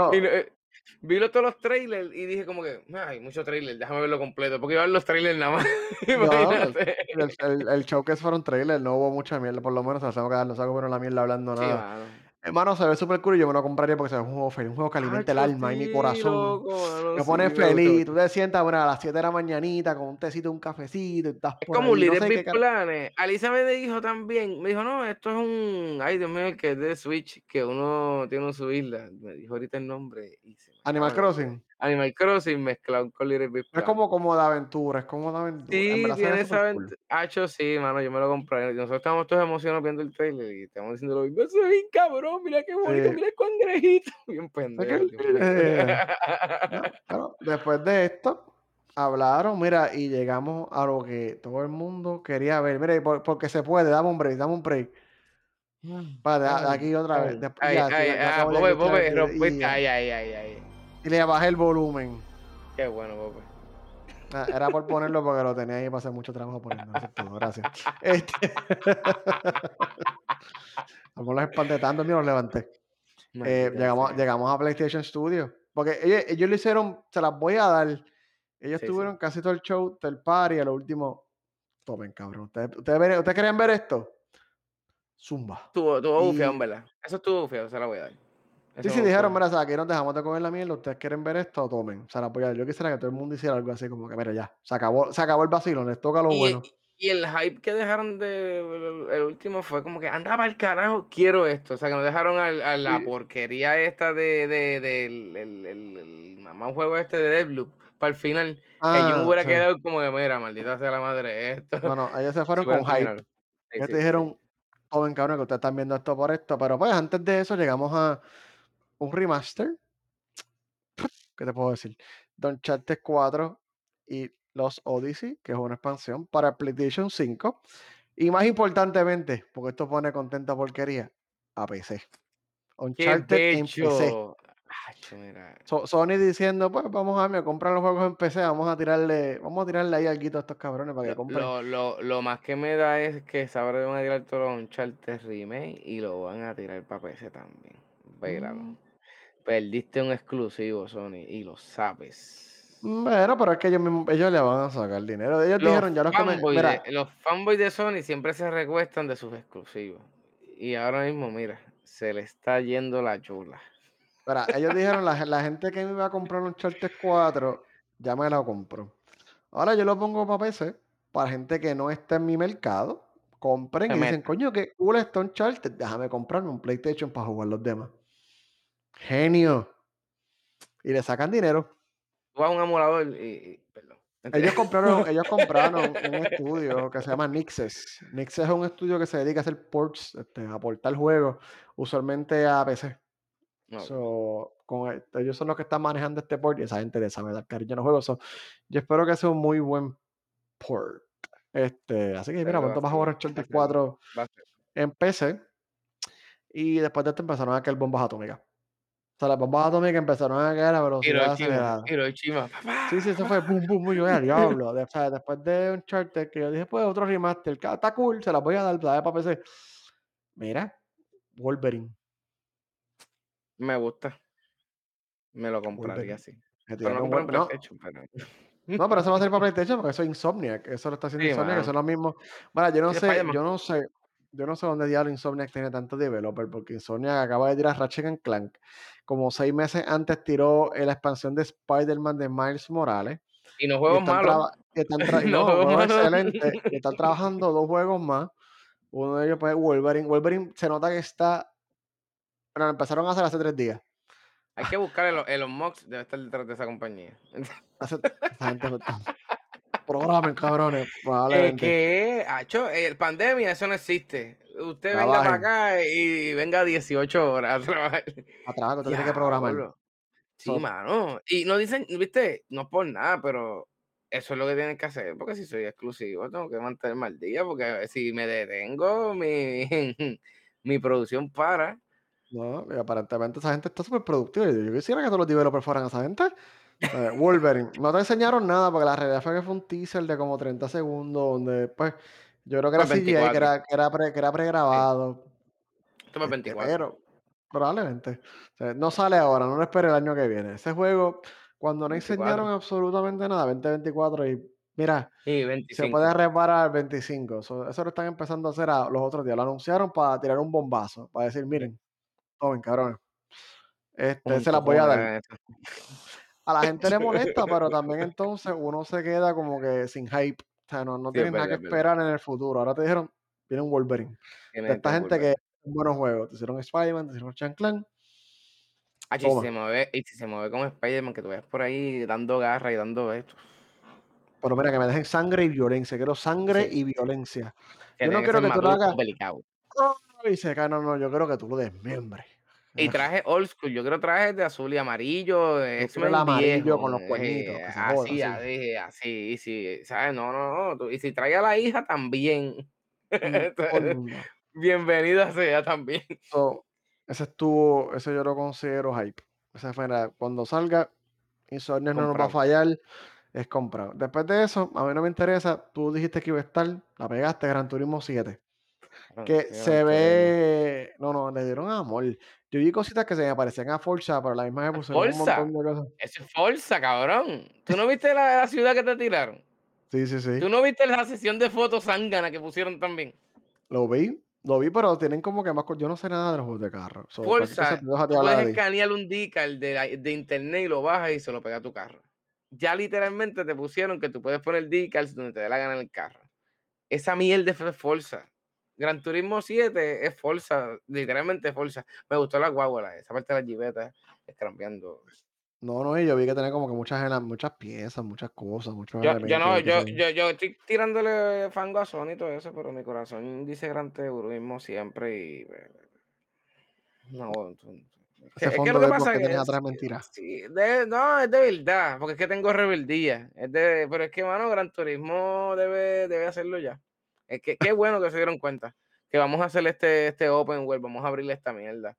Y no, No, eh, vi los todos los trailers y dije como que: "Ay, mucho trailer, déjame verlo completo", porque iba a ver los trailers nada más, no, el imagínate. el el el showcase fueron trailers, no hubo mucha mierda, por lo menos se las tengo que dar, no con la mierda hablando Sí, nada. mano. Hermano, se ve súper cool y yo me lo compraría porque se ve un juego feliz, un juego que alimenta el alma y mi sí, corazón. loco, Me sí, pone gusta feliz, tú te sientas, bueno, a las 7 de la mañanita con un tecito, un cafecito, estás Es por como un ahí, no sé Planet. Alisa me dijo también, me dijo: "No, esto es un ay, Dios mío, que es de Switch, que uno tiene en su isla". Me dijo ahorita el nombre y se Animal. Crossing. Animal Crossing mezclado con Little Big Es Planet. como como de aventura, es como de aventura. En Sí, tiene esa cool. hacho, sí, mano, yo me lo compré. Nosotros estábamos todos emocionados viendo el trailer y estamos diciendo lo mismo: "Se ve bien cabrón, mira qué bonito, Sí. mira el cangrejito". Bien Es pendejo, eh, no, después de esto, hablaron, mira, y llegamos a lo que todo el mundo quería ver. Mira, porque se puede, dame un break, dame un break. Mm, Espérate, a ay, aquí otra vez, ay, ya, ya ya. ay, ay, ay, ay. Y le bajé el volumen. Qué bueno, Bobe. Ah, era por ponerlo porque lo tenía ahí para hacer mucho trabajo eso es todo, gracias. Este, como los espanté tanto, los levanté. Eh, llegamos llegamos a PlayStation Studio, porque ellos ellos lo hicieron, se las voy a dar. Ellos Sí, sí. tuvieron casi todo el show, todo el party, a lo último, tomen cabrón, ¿ustedes ustedes querían ver esto? Zumba. Bufiado, en Y verdad. Eso estuvo bufiado, se la voy a dar. Sí, Eso sí, me dijeron. "Mira, o sea, aquí nos dejamos de comer la mierda, ustedes quieren ver esto, tomen, se las voy a dar". Yo quisiera que todo el mundo hiciera algo así como que: "Mira, ya, se acabó se acabó el vacilón, les toca lo Y, bueno". y el hype que dejaron de el el último fue como que: "Anda pa'l carajo, quiero esto". O sea, que no dejaron a la Sí. porquería esta de de del el el el mamá juego este de Deathloop para el final, que yo me Ah, hubiera sí. quedado como que: "Mira, maldita sea la madre de esto". No, no, ellos se fueron con hype. Sí, Ellos te sí, sí. dijeron: "Tomen cabrón, que ustedes están viendo esto por esto", pero, pues, antes de eso llegamos a un remaster, ¿qué te puedo decir? De Uncharted 4 y Lost Odyssey, que es una expansión para PlayStation 5, y más importantemente, porque esto pone contenta porquería, a PC. ¡Qué Uncharted en PC. So Sony diciendo: "Pues, vamos a me comprar los juegos en PC, vamos a tirarle vamos a tirarle ahí alguito a estos cabrones para que compren". lo lo lo más que me da es que ahora van a tirar todos los Uncharted Remake y lo van a tirar para PC también. Véralo. Mm. Perdiste un exclusivo, Sony, y lo sabes. Bueno, pero es que ellos mismos ellos le van a sacar dinero. Ellos Los dijeron: "Ya los que me" de mira, los fanboys de Sony siempre se recuestan de sus exclusivos. Y ahora mismo, mira, se le está yendo la chula. mira, ellos dijeron: "La gen la gente que me iba a comprar un Uncharted 4, ya me lo compró". Ahora yo lo pongo para PC, para gente que no esté en mi mercado, compren Se y dicen. "Coño, qué cool está Uncharted, déjame comprarme un PlayStation para jugar los demás". Genio. y le sacan dinero. Tú vas a un emulador y perdón. Ellos compraron ellos compraron un estudio que se llama Nixxes. Nixxes es un estudio que se dedica a hacer ports, este, a portar juegos, usualmente a PC. Okey. So, con el ellos son los que están manejando este port y esa gente le sabe dar cariño a los juegos. So, yo espero que sea un muy buen port. Este, así que mira, pronto vas a jugar hacerlo, Uncharted hacerlo. 4 Va a ser. en PC y después de esto empezaron a caer bombas atómicas. O sea, las bombas atómicas empezaron a caer a velocidad acelerada. Sí, sí, eso fue bum, bum, yo, "a diablo", o sea, después de Uncharted, que yo dije: "Pues otro remaster, está cool, se las voy a dar, ¿sabes? Para PC". Mira, Wolverine, Me gusta, me lo compraría, Wolverine. sí. Me Pero no no, pero no, pero eso va a ser para PlayStation, porque eso es Insomniac, eso lo está haciendo sí, Insomniac, que son los mismos. Mira, yo no sé yo no sé yo no sé dónde diablos Insomniac tiene tanto developer, porque Insomniac acaba de tirar Ratchet& and Clank. Como 6 meses antes tiró, eh, la expansión de Spider-Man de Miles Morales. Y no juegos malos, están no juegos malos. excelentes, y están trabajando 2 juegos más. Uno de ellos, pues, Wolverine. Wolverine se nota que está bueno, lo empezaron a hacer hace 3 días. Hay que buscar Elon Elon Musk debe estar detrás de esa compañía. Hace gente programen, cabrones, Es que, acho, eh, pandemia, eso no existe. Usted venga para acá y venga 18 horas a trabajar. A trabajar, tiene que programar. Sí, So, mano. Y no dicen, viste, no por nada, pero eso es lo que tienen que hacer, porque si soy exclusivo tengo que mantenerme al día, porque si me detengo, mi, mi producción para. no, y aparentemente esa gente está súper productiva. Yo quisiera que todos los developers fueran esa gente. Eh, Wolverine, no te enseñaron nada, porque la realidad fue que fue un teaser de como 30 segundos, donde, pues, yo creo que era CGI, que 24. era que era pre que era Sí, pregrabado. esto es Este, 24. pero probablemente. O sea, no sale ahora, no lo espere el año que viene. Ese juego, cuando no 24. enseñaron absolutamente nada, 2024 y mira, Y se puede 25. reparar 25. So, eso lo están empezando a hacer a los otros días. Lo anunciaron para tirar un bombazo, para decir, miren, tomen, cabrones, este, se las voy a dar. A la gente le molesta, pero también entonces uno se queda como que sin hype. O sea, no, no Sí, es tienes nada que es verdad. esperar en el futuro. Ahora te dijeron, viene un Wolverine. De esta todo gente que Wolverine. hacen buenos juegos. Te hicieron Spider-Man, te hicieron Chanclan. Acho, y si se mueve, y si se mueve como Spider-Man, que tú ves por ahí dando garra y dando esto. Pero mira, que me dejen sangre y violencia. Quiero sangre Sí, y violencia. que Yo no que quiero que tú lo hagas y se cae. No, no, yo quiero que tú lo desmembres. Y traje old school, yo quiero trajes de azul y amarillo, X-Men amarillo con los cuernitos, eh, joda, así, así. así, así, sí, ¿sabes? No, no, no, y si trae a la hija también. Mm. Bienvenida sea también. So, ese estuvo, ese yo lo considero hype. Ese fue, la- cuando salga, Insomniac no nos va a fallar, es comprado. Después de eso, a mí no me interesa, tú dijiste que iba a estar, la pegaste, Gran Turismo 7. Que se ve, no, no, le dieron amor. Yo vi cositas que se me parecían a Forza, pero la misma vez pusieron un montón de cosas. es Forza, cabrón. ¿Tú no viste la la ciudad que te tiraron? Sí, sí, ¿Tú sí. no viste la sesión de fotos zángana que pusieron también? Lo vi, lo vi, pero tienen como que más yo no sé nada de los juegos de carro. So, Forza, tú puedes escanear un decal de de internet y lo bajas y se lo pega a tu carro. Ya literalmente te pusieron que tú puedes poner decals donde te dé la gana en el carro. Esa mierda fue Forza. Gran Turismo 7 es Forza, literalmente Forza. Me gustó la guagua, esa parte de las jibetas escrampeando. No, no, y yo vi que tenía como que muchas muchas piezas, muchas cosas, muchos Yo, yo no, yo, yo, yo estoy tirándole fango a Sony y todo eso, pero mi corazón dice Gran Turismo siempre y eh, no, tú- es que, ese es que lo que pasa que atrás, mentira. sí, de- no, es de verdad, porque es que tengo rebeldía, es de, pero es que, mano, Gran Turismo debe, debe hacerlo ya. Es que qué bueno que se dieron cuenta que vamos a hacer este, este open world, vamos a abrirle esta mierda,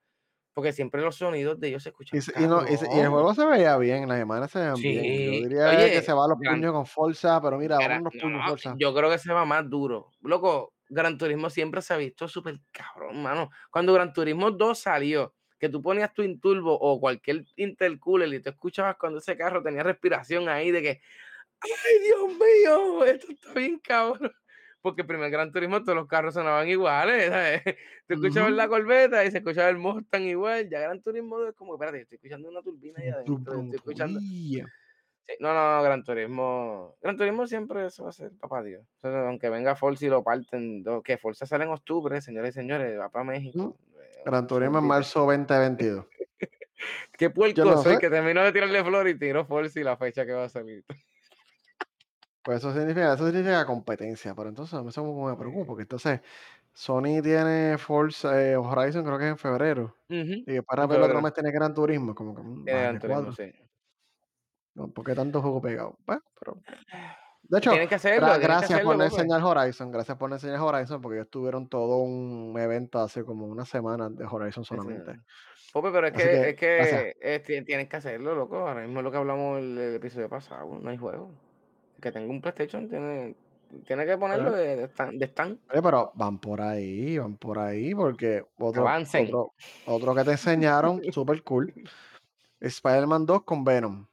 porque siempre los sonidos de ellos se Y escuchan se y no, y y el juego se veía bien, las imágenes se veían bien. Yo diría que se va a los Gran puños con Forza, pero mira, vámonos no, puños, no, Forza. yo creo que se va más duro. Loco, Gran Turismo siempre se ha visto súper cabrón, mano. Cuando Gran Turismo 2 salió, que tú ponías tu Turbo o cualquier intercooler y tú escuchabas cuando ese carro tenía respiración ahí de que, ¡ay, Dios mío! Esto está bien cabrón. Porque el primer Gran Turismo todos los carros sonaban iguales, ¿sabes? Tú escuchabas la. Corvette y se escuchaba el Mustang igual. Ya Gran Turismo 2 es como, espérate, estoy escuchando una turbina brum, adentro, estoy escuchando. Sí, no, no, no, Gran Turismo. Gran Turismo siempre eso va a ser, papá Dios. O sea, aunque venga Forza y lo parten, que Forza sale en octubre, señores y señores, va para. México. eh, Gran Turismo en marzo 2022. Qué puerco no soy sé, que terminó de tirarle flor y tiró Forza y la fecha que va a salir. Pues eso significa eso significa competencia, pero entonces a mí eso como me preocupa, porque entonces Sony tiene Forza, eh, Horizon creo que es en febrero, ujú, y después en rápido el otro febrero. mes tiene Gran Turismo, como que, mm, Tiene Gran Turismo, 4, sí. ¿no? ¿Por qué tanto juego pegado? Bueno, pero de hecho, Tienen que hacerlo, gra tienen que gracias por no papi. enseñar Horizon, gracias por no enseñar Horizon, porque ellos tuvieron todo un evento hace como una semana de Horizon solamente. Pope, pero es Así que que es gracias. que, eh, tie tienes que hacerlo, loco. Ahora mismo es lo que hablamos el el episodio pasado, no hay juego. Que tenga un PlayStation tiene tiene que ponerlo de de stand de stand. oye, pero van por ahí, van por ahí, porque otro Avancen. otro otro que te enseñaron, super cool, Spider-Man 2 con Venom.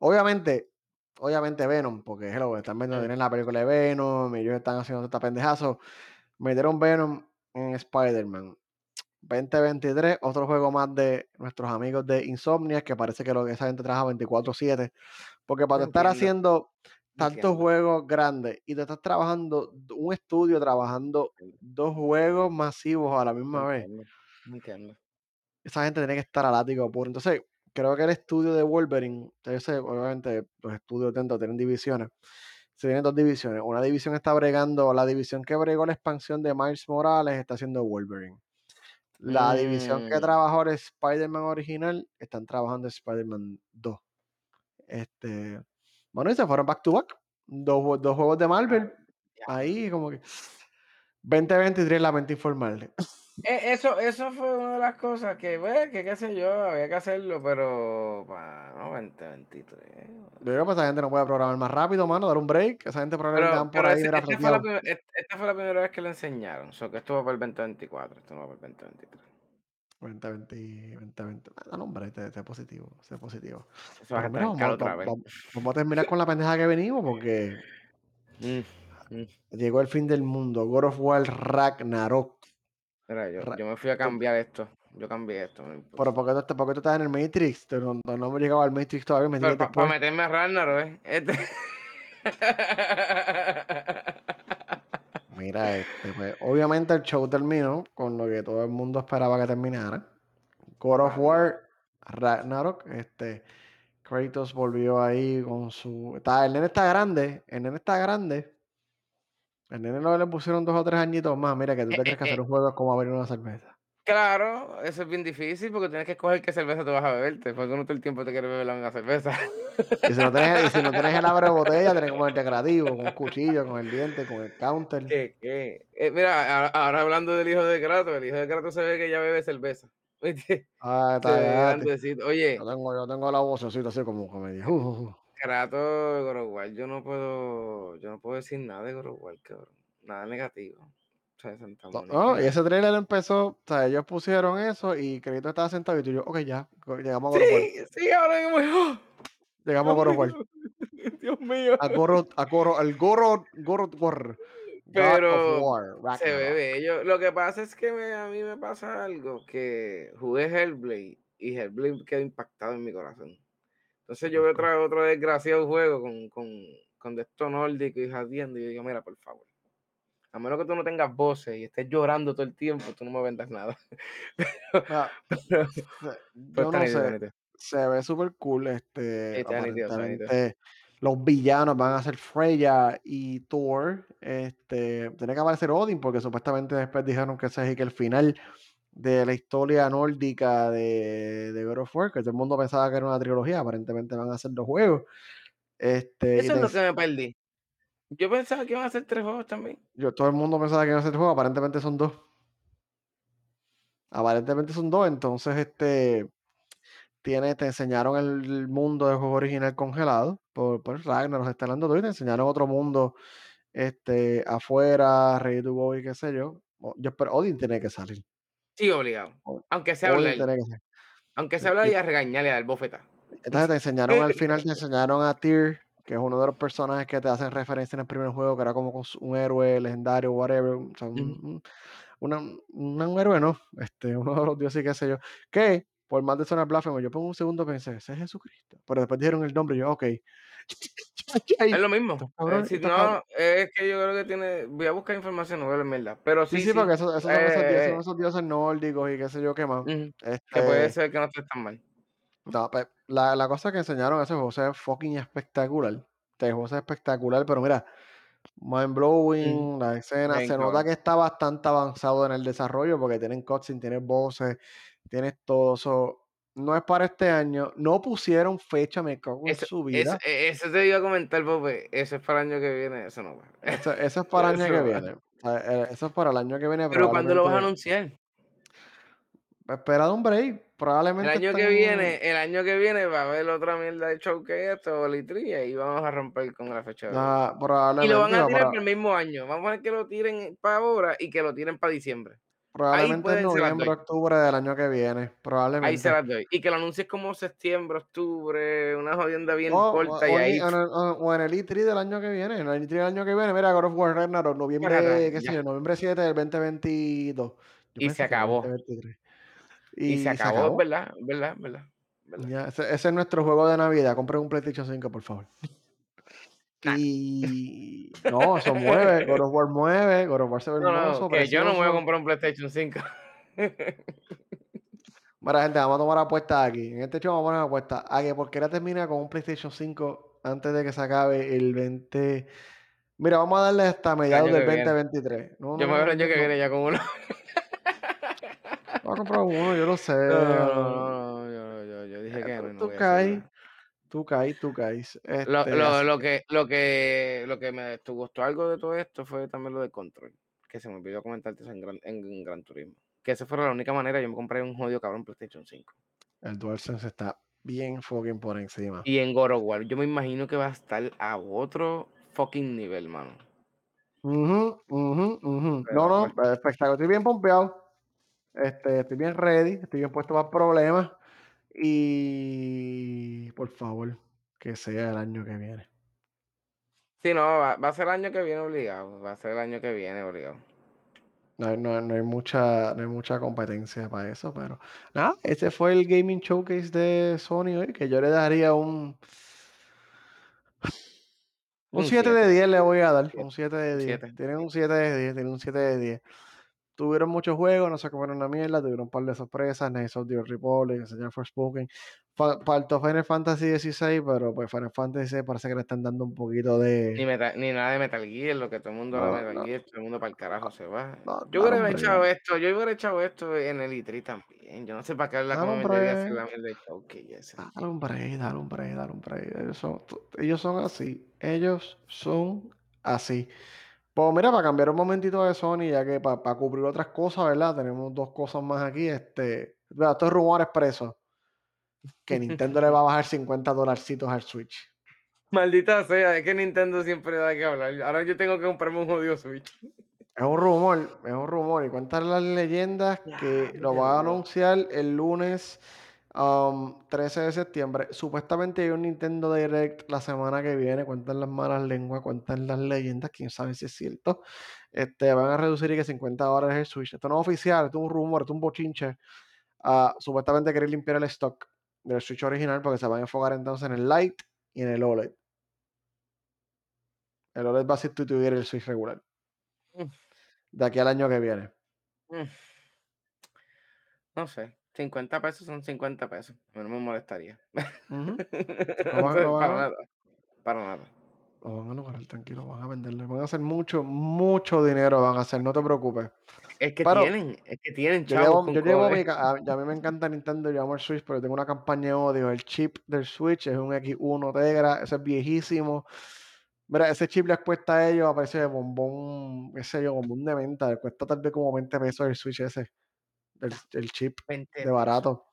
Obviamente obviamente Venom, porque hello, están viendo tienen la película de Venom, y ellos están haciendo esta pendejazo, metieron Venom en Spider-Man. 2023, otro juego más de nuestros amigos de Insomniac, que parece que lo que esa gente trabaja 24/7, porque no para estar haciendo tantos juegos grandes y te estás trabajando un estudio trabajando 2 juegos masivos a la misma vez, entiendo, esa gente tiene que estar a látigo puro. Entonces, creo que el estudio de Wolverine, yo sé, obviamente los estudios dentro tienen divisiones, se tienen 2 divisiones, una división está bregando la división que bregó la expansión de Miles Morales está haciendo Wolverine. La división que Mm, trabajó el Spider-Man original, están trabajando Spider-Man 2. Este, bueno, y se fueron back to back. Dos, dos juegos de ah, Marvel. Ahí como que 2023 lamento informarle. E eso eso fue una de las cosas que, pues, que qué sé yo, había que hacerlo, pero para no, 2023. Yo creo que esa gente no puede programar más rápido, mano, dar un break. Esa gente van por ahí, esta fue la et esta fue la primera vez que lo enseñaron, o sea, que esto va para el 2024, esto no va para el 2023. 2020, 2020. Ah, no, hombre, sé sé positivo, sé positivo. Eso va a mira, vamos, a- otra vez. va- vamos a terminar con la pendeja que venimos porque Mm, mm. llegó el fin del mundo. God of War Ragnarok. Mira, yo Ra- yo me fui a cambiar esto, yo cambié esto, Pero. ¿por qué, tú, estás- por qué tú estás en el Matrix? No, no, no hemos llegado al Matrix todavía, me Pero para meterme a Ragnarok, ¿eh? Este Mira, este, pues, obviamente el show terminó con lo que todo el mundo esperaba que terminara. God of. War, Ragnarok, este, Kratos volvió ahí con su... Está, el nene está grande, el nene está grande. El nene no le pusieron dos o tres añitos más. Mira, que tú Eh te eh crees que hacer eh, un juego es como abrir una cerveza. Claro, eso es bien difícil porque tienes que escoger qué cerveza te vas a beberte, porque no todo el tiempo te quieres beber la misma cerveza. Y si no tienes, y si no tienes el abre botella, tienes que ponerte creativo, con un cuchillo, con el diente, con el counter. ¿Qué qué? Eh, mira, ahora hablando del hijo de Kratos, el hijo de Kratos se ve que ya bebe cerveza, ¿viste? Ah, ve cállate. grandecito. Yo Oye, tengo, yo tengo la vocecita así como que me dijo. "Uh, uh, uh". Kratos, yo no puedo yo no puedo decir nada de War, cabrón, nada negativo. No, no, y ese trailer empezó, o sea, ellos pusieron eso y Crédito estaba sentado y tú y yo, ok, ya, llegamos a War. Sí, sí, ahora mismo. Llegamos a Dios War. mío, Dios mío. A Goro, a Goro, al Goro, Goro War. Pero War, se ve bello. Lo que pasa es que me a mí me pasa algo, que jugué Hellblade y Hellblade quedó impactado en mi corazón. Entonces yo veo otra otro desgraciado juego con con con de esto nórdico y jadiendo, y yo digo: "Mira, por favor, a menos que tú no tengas voces y estés llorando todo el tiempo, tú no me vendas nada". Pero se- pero yo no sé, se ve super cool, este, aparentemente los villanos van a ser Freya y Thor, este, tiene que aparecer Odin porque supuestamente después dijeron que ese es el final de la historia nórdica de, de God of War, que todo el mundo pensaba que era una trilogía, aparentemente van a ser dos juegos, este, Eso es lo que me perdí. Yo pensaba que iban a ser 3 juegos también. yo todo el mundo pensaba que iba a ser dos juegos, aparentemente son dos, aparentemente son dos, entonces, este Tiene te enseñaron el mundo del juego original congelado por por Ragnarok, está hablando de y te enseñaron otro mundo, este, afuera, ready to go y qué sé yo. Yo espero Odin tiene que salir. Sí, obligado. Aunque sea Odin hablar, que aunque sea hablar y a regañarle, a dar bofetada. entonces te enseñaron al final, te enseñaron a Tyr, que es uno de los personajes que te hacen referencia en el primer juego, que era como un héroe legendario, whatever, o sea, un una un héroe, ¿no? Este, uno de los dioses qué sé yo, que por más de sonar blasfemo, yo por un segundo pensé: "¿Ese es Jesucristo?". Pero después dijeron el nombre y yo: "Okey". Es lo mismo. decir, estos cabrones no, es que yo creo que tiene voy a buscar información, no voy a mierda, pero sí, sí, sí, sí, porque esos esos son esos dioses eh son eh, esos dioses nórdicos y qué sé yo qué más. ujú, que puede Este, ser que no estés tan mal. no, pues, la la cosa que enseñaron ese juego se ve fucking espectacular. Este juego se ve espectacular, pero mira, mind Ujú, blowing, la escena, se nota que está bastante avanzado en el desarrollo porque tienen cutscenes, tienes voces, tienes todo eso. No es para este año, no pusieron fecha, me cago en Eso su vida. e eso te iba a comentar, porque eso es para el año que viene, eso no va. Eso eso es para el año que va. viene. Eh, eso es para el año que viene Pero, ¿cuándo lo vas a anunciar? espera un break, El probablemente año que viene el año que viene va a haber otra mierda de show que esto, Bolitría, y vamos a romper con la fecha ah, Y lo van probablemente a tirar para el mismo año. Vamos a ver que lo tiren para ahora y que lo tiren para diciembre. Probablemente en noviembre, octubre del año que viene, Ahí se probablemente. las doy. Y que lo anuncies como septiembre, octubre, una jodienda bien corta y o ahí o en el o o en el E3 del año que viene, en el E3 del año que viene, mira, God of War Ragnarok, noviembre, qué sé yo, noviembre 7 del 2022. Yo Y se acabó. 2023. Y se Y se acabó, verdad, verdad, verdad. Ya, ese ese es nuestro juego de Navidad, compren un PlayStation 5, por favor. Nah. Y no, eso mueve, God of War mueve, God of War se ve No, no, hermoso, que yo no me voy a comprar un PlayStation 5. Mira, gente, vamos a tomar apuestas aquí. En este show vamos a poner apuestas a que Porquería termina con un PlayStation 5 antes de que se acabe el 20. Mira, vamos a darle hasta mediados del que viene. 2023. No, Yo no, me veo el no, año que no. viene ya con uno. Voy a comprar uno, yo lo sé. No, no, yo yo yo dije Eh, que no, Tú, caes, tú caes, tú caes. Lo Este, lo lo que, lo que lo que me gustó algo de todo esto fue también lo del control, que se me olvidó comentarte en Gran en Gran Turismo. Que esa fue la única manera, yo me compré un jodido cabrón PlayStation 5. el DualSense está bien fucking por encima. Y en God of War, yo me imagino que va a estar a otro fucking nivel, mano. Ujú, ujú, ujú. No, no, pues, espectacular. Estoy bien pompeado. Este, estoy bien ready, estoy bien puesto para problemas. Y por favor, que sea el año que viene. sí, no, va va a ser el año que viene obligado, va a ser el año que viene obligado. No no no hay mucha, no hay mucha competencia para eso, pero nada, ese fue el Gaming Showcase de Sony hoy, que yo le daría un, un Un 7 de 7, 10 le voy a dar, un 7, 7 de un 10. 7. Tienen un 7 de 10, tienen un 7 de 10. Tuvieron muchos juegos, no se comieron una mierda, tuvieron un par de sorpresas, Knights of the Old Republic, enseñaron Forspoken. Fa- Faltó Final Fantasy XVI, pero pues Final Fantasy XVI parece que le están dando un poquito Ni de... meta ni nada de Metal Gear, lo que todo el mundo No, Metal no, Gear, todo el mundo para el carajo se va. no, Yo hubiera echado esto yo hubiera echado esto en el E3 también. Yo no sé para qué hablar como hacer la mierda de ese. Dale un break, dale un break, dale un break. Ellos son, ellos son así. Ellos son así. Pues mira, para cambiar un momentito de Sony, ya que para, cubrir otras cosas, ¿verdad? Tenemos dos cosas más aquí. Este, vea, estos rumores presos. Que Nintendo le va a bajar 50 dolarcitos al Switch. Maldita sea, es que Nintendo siempre da que hablar. Ahora yo tengo que comprarme un jodido Switch. Es un rumor, es un rumor. Y cuentan las leyendas que lo va a anunciar el lunes um, 13 de septiembre. Supuestamente hay un Nintendo Direct la semana que viene. Cuentan las malas lenguas, cuentan las leyendas. Quién sabe si es cierto. Este, van a reducir y que 50 dólares el Switch. Esto no es oficial, esto es un rumor, esto es un bochinche. Ah, supuestamente querer limpiar el stock del Switch original porque se van a enfocar entonces en el Lite y en el OLED. El OLED va a sustituir el Switch regular Mm, de aquí al año que viene. mm, no sé, 50 pesos son 50 pesos. A mí no me molestaría. Ujú. Lo van, lo Para van nada, para nada. lo van a lograr, tranquilo, van a venderlo. Van a hacer mucho, mucho dinero, van a hacer, no te preocupes. Es que Pero tienen, es que tienen yo chavos llevo, con yo llevo cojones. mi, ca- a, a mí me encanta Nintendo, yo amo el Switch, pero tengo una campaña de odio. El chip del Switch es un X1 Tegra, ese es viejísimo. Mira, ese chip les cuesta a ellos a precio de bombón, qué sé yo, bombón de venta, les cuesta tal vez como 20 pesos el Switch ese, el, el chip 20 de barato.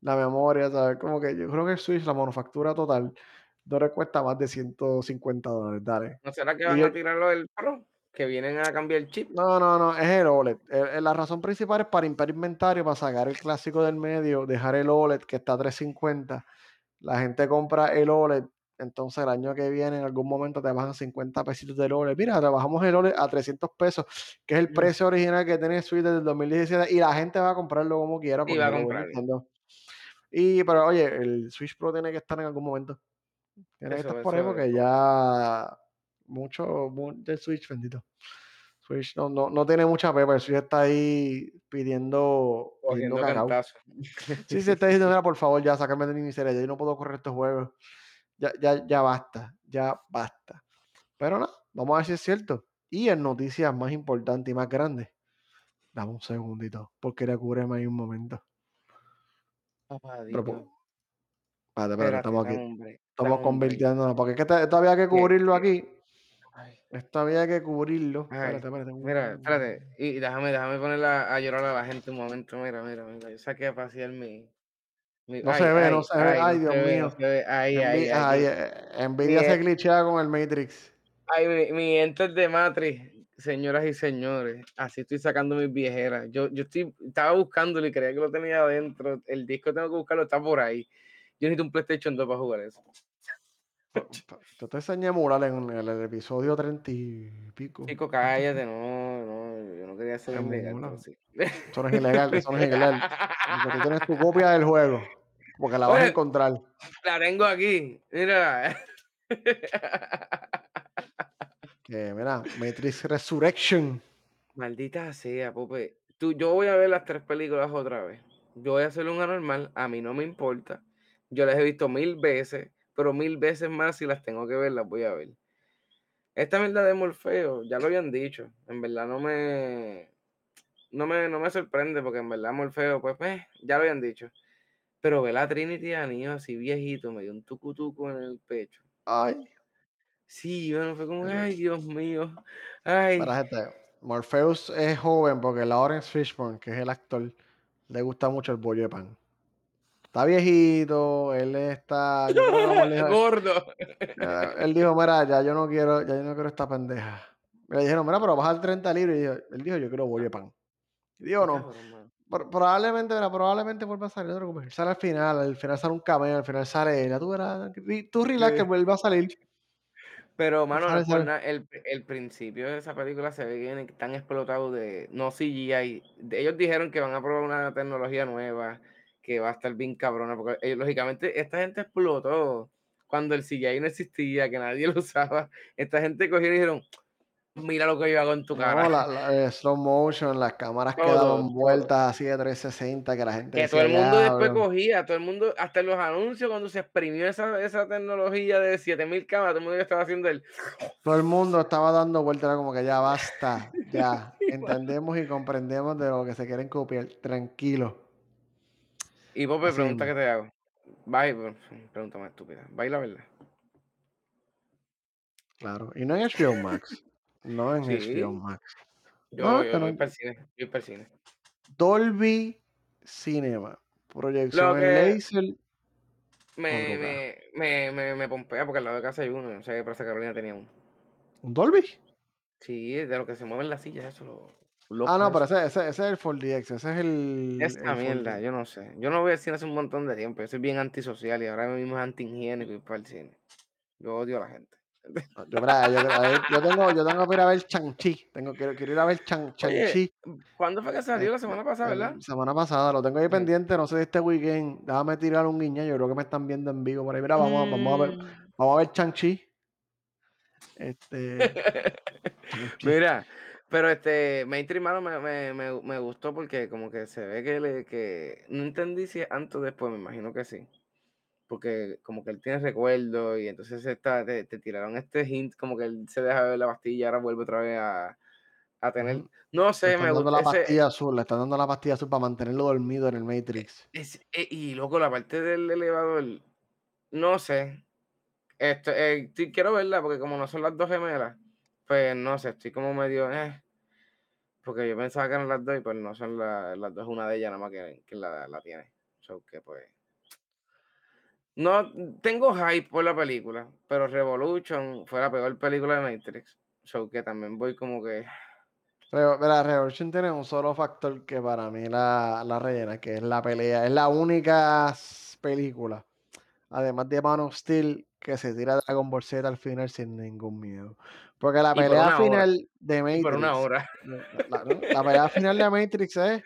La memoria, ¿sabes? Como que yo creo que el Switch, la manufactura total, no le cuesta más de 150 dólares, dale. ¿No será que van yo, a tirarlo del Pro? Que vienen a cambiar el chip. no, no, no, es el OLED. La razón principal es para limpiar inventario, para sacar el clásico del medio, dejar el OLED que está a 350. La gente compra el OLED, entonces el año que viene en algún momento te bajan 50 pesitos del OLED. Mira, trabajamos el OLED a 300 pesos, que es el precio original que tiene el Switch desde el 2017 y la gente va a comprarlo como quiera y porque va a. Nintendo. Y, pero oye, el Switch Pro tiene que estar en algún momento. Tiene que estar Eso por ahí eso porque ya mucho mu del Switch, bendito. Switch no no no tiene mucha pepa, el Switch está ahí pidiendo pidiendo. Sí, sí, está diciendo: "Mira, por favor, ya sácame de mi miseria, yo no puedo correr estos juegos. Ya ya ya basta, ya basta". Pero no, vamos a ver si es cierto. Y en noticias más importantes y más grandes, dame un segundito, porque cúbreme ahí un momento. Pero espérate, espérate, estamos aquí, estamos convirtiéndonos, porque es que esto esto había que cubrirlo aquí, esto había que cubrirlo. ay, Espérate, espérate. mira, espérate, y déjame déjame poner a a llorar a la gente un momento, mira, mira, mira, yo saqué a pasear mi no ay, se ve, no se ve. ay, Dios mío. ay, ay, eh, mi Nvidia se glitchea con el Matrix. ay, mi mi ente de Matrix, señoras y señores, así estoy sacando mis viejeras. Yo yo estoy estaba buscándolo y creía que lo tenía adentro, el disco tengo que buscarlo, está por ahí. Yo necesito un PlayStation 2 para jugar eso. Yo te enseñé mural en el episodio 30 y pico. Chico, ¿Cuánto fue? cállate, no, no, yo no quería ser ilegal, pero sí. Eso no es ilegal, eso no es ilegal. Porque tú tienes tu copia del juego, porque la vas a encontrar. la tengo aquí, mira. Que mira, Matrix Resurrection. Maldita sea, Pope. Tú, yo voy a ver las tres películas otra vez. Yo voy a hacer un anormal, a mí no me importa. Yo las he visto mil veces, pero mil veces más si las tengo que ver, las voy a ver. Esta mierda de Morfeo, ya lo habían dicho. En verdad no me, no me, no me sorprende, porque en verdad Morfeo, pues, eh, ya lo habían dicho. Pero ver a Trinity a niño así viejito, me dio un tucutuco en el pecho. Ay, Sí, bueno, fue como, ay, Dios mío, ay. gente, Morpheus es joven porque Lawrence Fishburne, que es el actor, le gusta mucho el bollo de pan. Está viejito, él está yo dijo Gordo. él dijo: "Mira, ya yo no quiero ya yo no quiero esta pendeja". Le dijeron: "Mira, pero bajar 30 libras", y dijo él dijo: "Yo quiero bollo de pan". Y Qué "No". probablemente, mira, probablemente vuelva a salir, no preocupes. Él sale al final, al final sale un cameo, al final sale él, ya tú verás, tú relax que vuelve a salir. Pero, mano, no sale, es por sale nada, el el principio de esa película se ve bien tan explotado de no CGI. Ellos dijeron que van a probar una tecnología nueva, que va a estar bien cabrona, porque, eh, lógicamente esta gente explotó cuando el CGI no existía, que nadie lo usaba. Esta gente cogió y dijeron: "Mira lo que yo hago en tu no, cara". la la, eh, slow motion, las cámaras que Todo, daban todo. vueltas así de 360 que la gente Que todo decía: el mundo después cogía, todo el mundo, hasta en los anuncios, cuando se exprimió esa esa tecnología de 7000 cámaras, todo el mundo estaba haciendo el Todo el mundo estaba dando vueltas, era como que: "Ya basta, ya, entendemos y comprendemos de lo que se quieren copiar, tranquilo". Y Pope, Así pregunta mismo, que te hago. Y pregunta más estúpida. ¿Va y la verdad? claro. Y no en HBO Max, no en HBO Sí, Max. yo No, yo yo voy no para el cine, yo voy para el cine. Dolby Cinema, Lo proyección en que láser me 4K. me me me me pompea, porque al lado de casa hay uno, no sé qué Plaza Carolina tenía uno. ¿Un Dolby? Sí, de lo que se mueven las sillas, eso, lo Ah, no, pero ese ese ese es el 4DX, ese es el Esa el mierda, 4D. yo no sé. Yo no voy al cine hace un montón de tiempo, yo soy bien antisocial y ahora mismo es antihigiénico ir para el cine. Yo odio a la gente. No, yo yo tengo yo tengo que ir a ver Shang-Chi, tengo quiero quiero ir a ver Shang Oye, Shang-Chi, ¿cuándo fue que salió? La semana pasada, ¿verdad? el semana pasada, lo tengo ahí pendiente, no sé si este weekend, déjame tirar un guiñazo, yo creo que me están viendo en vivo por ahí. Mira, vamos a vamos a ver Mm. vamos a ver este. Mira, pero este, Mainstream mano me, me, me, me gustó porque como que se ve que le, que no entendí si es antes o después, me imagino que sí. Porque como que él tiene recuerdos y entonces está, te, te tiraron este hint, como que él se deja de ver la pastilla y ahora vuelve otra vez a, a tener. No Le sé, están me dando gusta. la Ese, pastilla azul, le están dando la pastilla azul para mantenerlo dormido en el Matrix. ese- eh, y loco, la parte del elevador, no sé. Esto, eh, quiero verla porque como no son las dos gemelas, pues no sé, estoy como medio. eh, Porque yo pensaba que eran las 2 y pues no son la las 2, una de ellas nada más que la la tiene. So que pues no tengo hype por la película, pero Revolution fue la peor película de Matrix. So que también voy como que Pero, mira, Revolution tiene un solo factor que para mí la, la rellena, que es la pelea. Es la única película, además de Man of Steel, que se tira Dragon Ball Z al final sin ningún miedo. Porque la por pelea hora, final de y por una Matrix, hora. la, la- la pelea final de Matrix es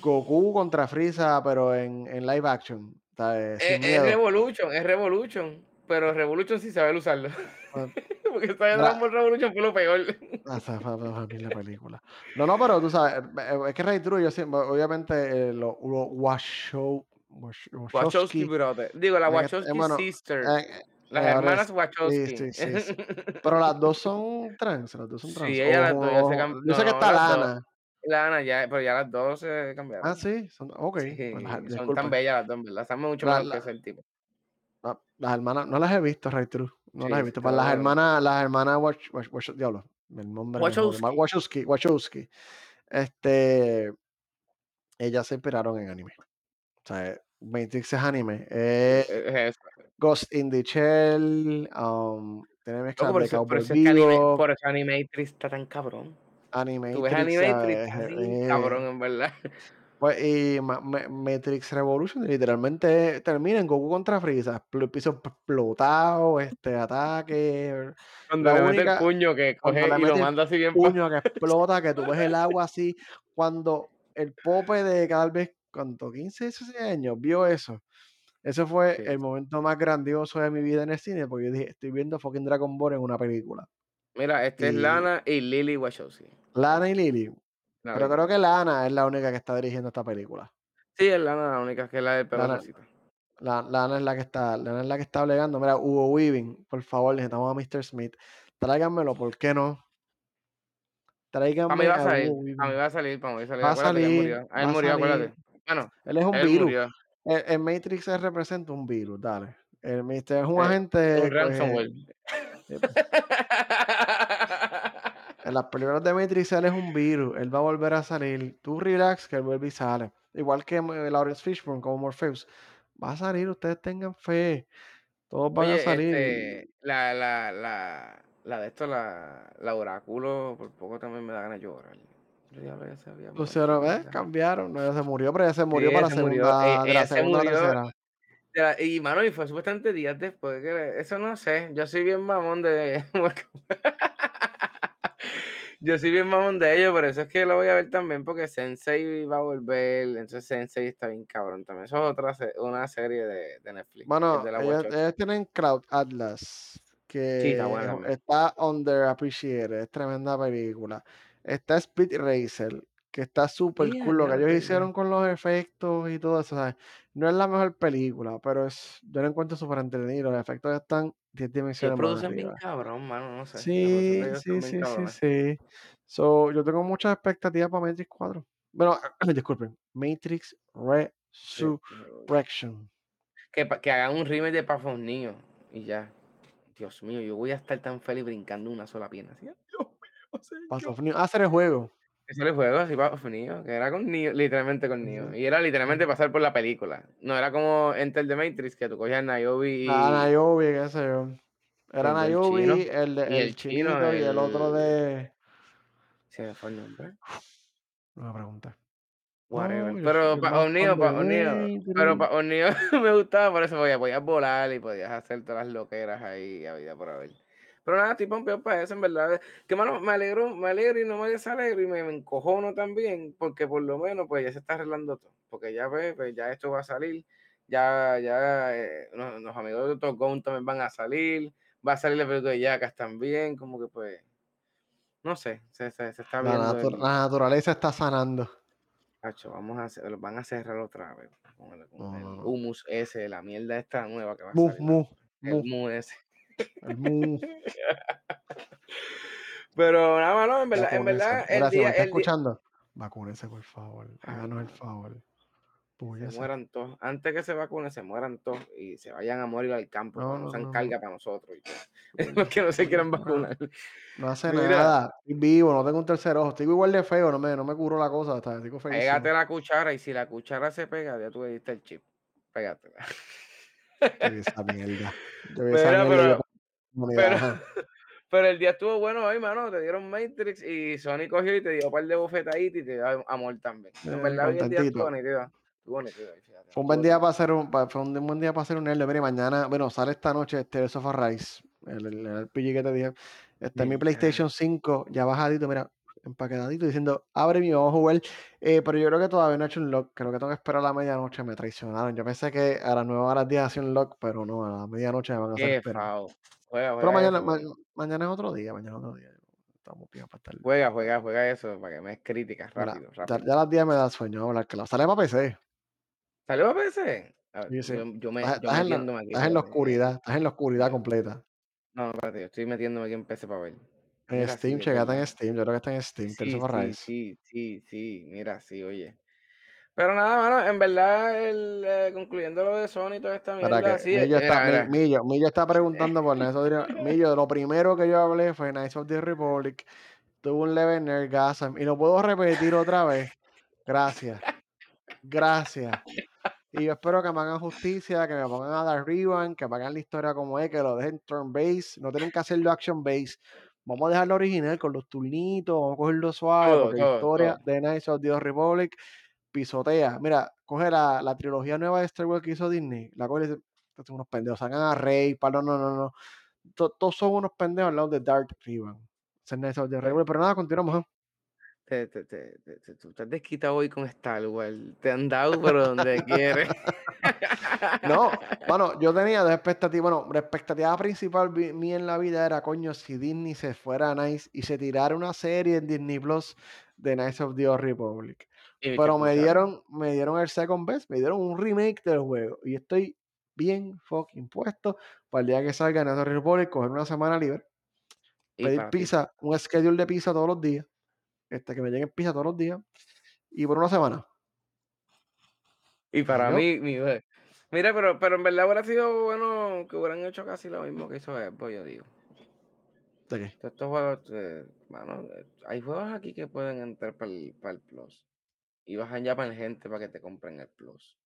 Goku contra Frieza, pero en, en live action. ¿sabes? Es es. Revolution, es Revolution, pero Revolution sin saber usarlo. Ah, Porque esta Dragon Ball Revolution fue lo peor. ah, la película. No, no, pero tú sabes, eh, es que Ray True, yo siempre obviamente, eh, lo lo Washow Wash Wachowski Wachowski. Digo, la que, Wachowski hermano, Sisters, eh, las ahora hermanas es Wachowski. sí, sí, sí. Pero las 2 son trans, las 2 son trans, Sí, o ellas las 2 ya se o cam yo sé que está las 2. Lana. Lana ya, pero ya las 2 se Ah, cambiaron. sí, son okey, pues las son tan bellas las 2, en verdad, están mucho La mejor que la ese tipo. la las hermanas no las he visto, Ray True, no las he Sí, visto. te Pues las hermanas las hermanas Wach Wach Wach diablo, el nombre me jode, ma Wachowski. Wachowski Wachowski, este, ellas se inspiraron en anime. O sea, Matrix es anime, eh, es. Ghost in the Shell, um, tiene Loco, mezclas por de eso por eso es que Vivo, por eso Animatrix está tan cabrón. Tú ves Animatrix, Animatrix, bien Eh, cabrón, en verdad. pues, y Ma Ma Matrix Revolution literalmente termina en Goku contra Frieza, piso explotado, este, ataque. Cuando le mete el puño que coge y lo manda así bien puño que explota, que tú ves el agua así, cuando el pope de tal vez, ¿cuánto? 15, 16 años vio eso. Ese fue Sí. el momento más grandioso de mi vida en el cine, porque yo dije: "Estoy viendo fucking Dragon Ball en una película". Mira, este es Lana y Lily Wachowski. Lana y Lily, La pero creo que Lana es la única que está dirigiendo esta película. Sí, es Lana la única, que es la del pelo Lana la Lana es la que está Lana es la que está bregando. Mira, Hugo Weaving, por favor, necesitamos a Mr. Smith. Tráiganmelo, ¿por qué no? Para mí Tráiganme va a a salir, Hugo para mí va a salir, para mí va a salir. Va a salir, murió. Ah, él a murió, acuérdate. Bueno, Él es un él virus. En en Matrix él representa un virus, dale. El Mister es un Eh, un agente, pues, ransomware. eh, en las películas de Matrix él es un virus, él va a volver a salir. Tú relax que él vuelve y sale. Igual que M Lawrence Fishburne como Morpheus. Va a salir, ustedes tengan fe. Todos van a Oye, salir este, la la la la de esto, la la Oráculo, por poco también me da ganas de llorar. Se pusieron, qué ¿ves? Cambiaron. No, ella se murió, pero ella se Sí, murió para ella la se murió, e segunda, de la se segunda la murió tercera. de la y mano, y fue supuestamente días después que eso no sé, yo soy bien mamón de yo soy bien mamón de ellos, por eso es que lo voy a ver también, porque Sensei va a volver, entonces Sensei está bien cabrón también. Eso es otra se una serie de de Netflix, que Bueno, de ellos ellos tienen Cloud Atlas, Sí, está que buena está underappreciated, es tremenda película. Está Speed Racer, que está súper Yeah, cool, lo que ellos hicieron con los efectos y todo eso, ¿sabes? No es la mejor película, pero es yo la encuentro súper entretenido, los efectos están 10 Ellos dimensiones producen bien cabrón, mano, no sé, Sí, sí, sí, sí, sí. So, yo tengo muchas expectativas para Matrix 4. Bueno, disculpen, Matrix Sí, Resurrection. que que hagan un remake de of Neo y ya. Dios mío, yo voy a estar tan feliz brincando una sola pierna así. New ah, era el juego. Ese era el juego, así Path of Neo, que era con Neo, literalmente con Neo. Y era literalmente pasar por la película. No era como Enter the Matrix, que tú cogías a Niobe Ah, y Niobe, qué sé yo. Era Niobe, el el el chino, y el otro de se me fue el nombre. no me Whatever. Pero de Path of Neo, pero of Neo me gustaba por eso, porque podías volar y podías hacer todas las loqueras ahí, habida por haber. Pero nada, estoy pompeado para eso, en verdad. Que mano, me alegro, me alegro y no me desalegro y me, me encojono también, porque por lo menos pues ya se está arreglando todo. Porque ya ves, pues ya esto va a salir, ya, ya eh, los, los amigos de Top Gun también van a salir, va a salir el película de Jackass también, como que pues, no sé, se, se, se está La viendo natu el, la naturaleza está sanando. Hacho, vamos a hacer, los van a cerrar otra vez con el, con el humus ese, la mierda esta nueva que va a salir mu, ahora. mu, El humus ese. El mu. Pero nada más, no, en verdad, en verdad, el me está el día. escuchando, vacúnense, por favor. Háganos el mano, favor. se Púyese. mueran todos. Antes que se vacunen, se mueran todos y se vayan a morir al campo No, no no, carga para nosotros. Los Puya, que no se puya, quieran vacunar. no hace Mira, nada. Estoy vivo, no tengo un tercer ojo. Estoy igual de feo, no me, no me curó la cosa. Está, estoy pégate feísimo. la cuchara y si la cuchara se pega, ya tú le diste el chip. Pégatela. Esa mierda. Esa Mira, mierda comunidad. pero. Pero el día estuvo bueno hoy, mano. Te dieron Matrix y Sony cogió y te dio un par de bofetaditas y te dio amor también. En Eh, verdad, hoy el día estuvo fíjate. Fue un buen día para hacer un, fue un buen día para hacer un. Mire, mañana, bueno, sale esta noche este Tales of Arise, el, el, el RPG que te dije. Está en mi. PlayStation 5, ya bajadito, mira, empaquetadito, diciendo: "Abre vamos a jugar". Eh, pero yo creo que todavía no he hecho un lock, creo que tengo que esperar a la medianoche, me traicionaron. Yo pensé que a las 9 o a las 10 hacía un lock, pero no, a la medianoche me van a hacer esperar. Pero mañana ma mañana es otro día, mañana es otro día. Estamos bien para estar juega, juega, juega eso para que me des críticas mira, rápido, ya rápido. ya a las 10 me da sueño, vamos a hablar claro. Sale para PC. ¿Salió para PC? A ver, Sí, sí. yo yo me Estás yo estás en la metiéndome aquí estás en la para ver, oscuridad, estás en la oscuridad completa. no, espérate, yo estoy metiéndome aquí en PC para ver. En Mira, sí, Steam, verdad. en Steam, yo creo que está en Steam, Tales Sí, of sí, Arise. sí, sí, sí, mira, sí, oye. Pero nada, mano, en verdad, el, eh, concluyendo lo de Sony y toda esta Espera mierda, que sí, eh, Millo está mira, Mi mira. Millo Millo está preguntando por Knights of the Millo, lo primero que yo hablé fue Knights of the Republic, tuvo un level nergasm y lo puedo repetir otra vez. Gracias, gracias. Y yo espero que me hagan justicia, que me pongan a dar rerun, que me hagan la historia como es, que lo dejen turn base, no tienen que hacerlo action base. Vamos a dejarlo original con los turnitos, vamos a cogerlo suave, Todo, porque la historia todo. de Knights of the Republic pisotea. Mira, coge la, la trilogía nueva de Star Wars que hizo Disney, la coge y dice, "Estos son unos pendejos, sacan a Rey, palo, no, no, no. To- Todos son unos pendejos al lado de Dark Ribbon. Knights of the Republic, pero nada, continuamos. ¿eh? Te te te te te tú estás desquitado hoy con Star Wars, te han dado pero donde quieres. No, mano, yo tenía dos expectativas. Bueno, la expectativa principal vi- mía en la vida era, coño, si Disney se fuera a Nice y se tirara una serie en Disney Plus de Knights of the Old Republic. ¿Y qué Pero me escucharon? dieron, me dieron el second best, me dieron un remake del juego. Y estoy bien fucking puesto para el día que salga Knights of the Republic, coger una semana libre, Y pedir pizza, un schedule de pizza todos los días, este, que me lleguen pizza todos los días, y por una semana. Y para yo, mí, mi mira, pero pero en verdad hubiera sido bueno que hubieran hecho casi lo mismo que hizo Xbox, yo digo. ¿de qué? Todos estos juegos, eh, mano, eh, hay juegos aquí que pueden entrar para el, para el Plus. Y bajan ya para gente para que te compren el Plus.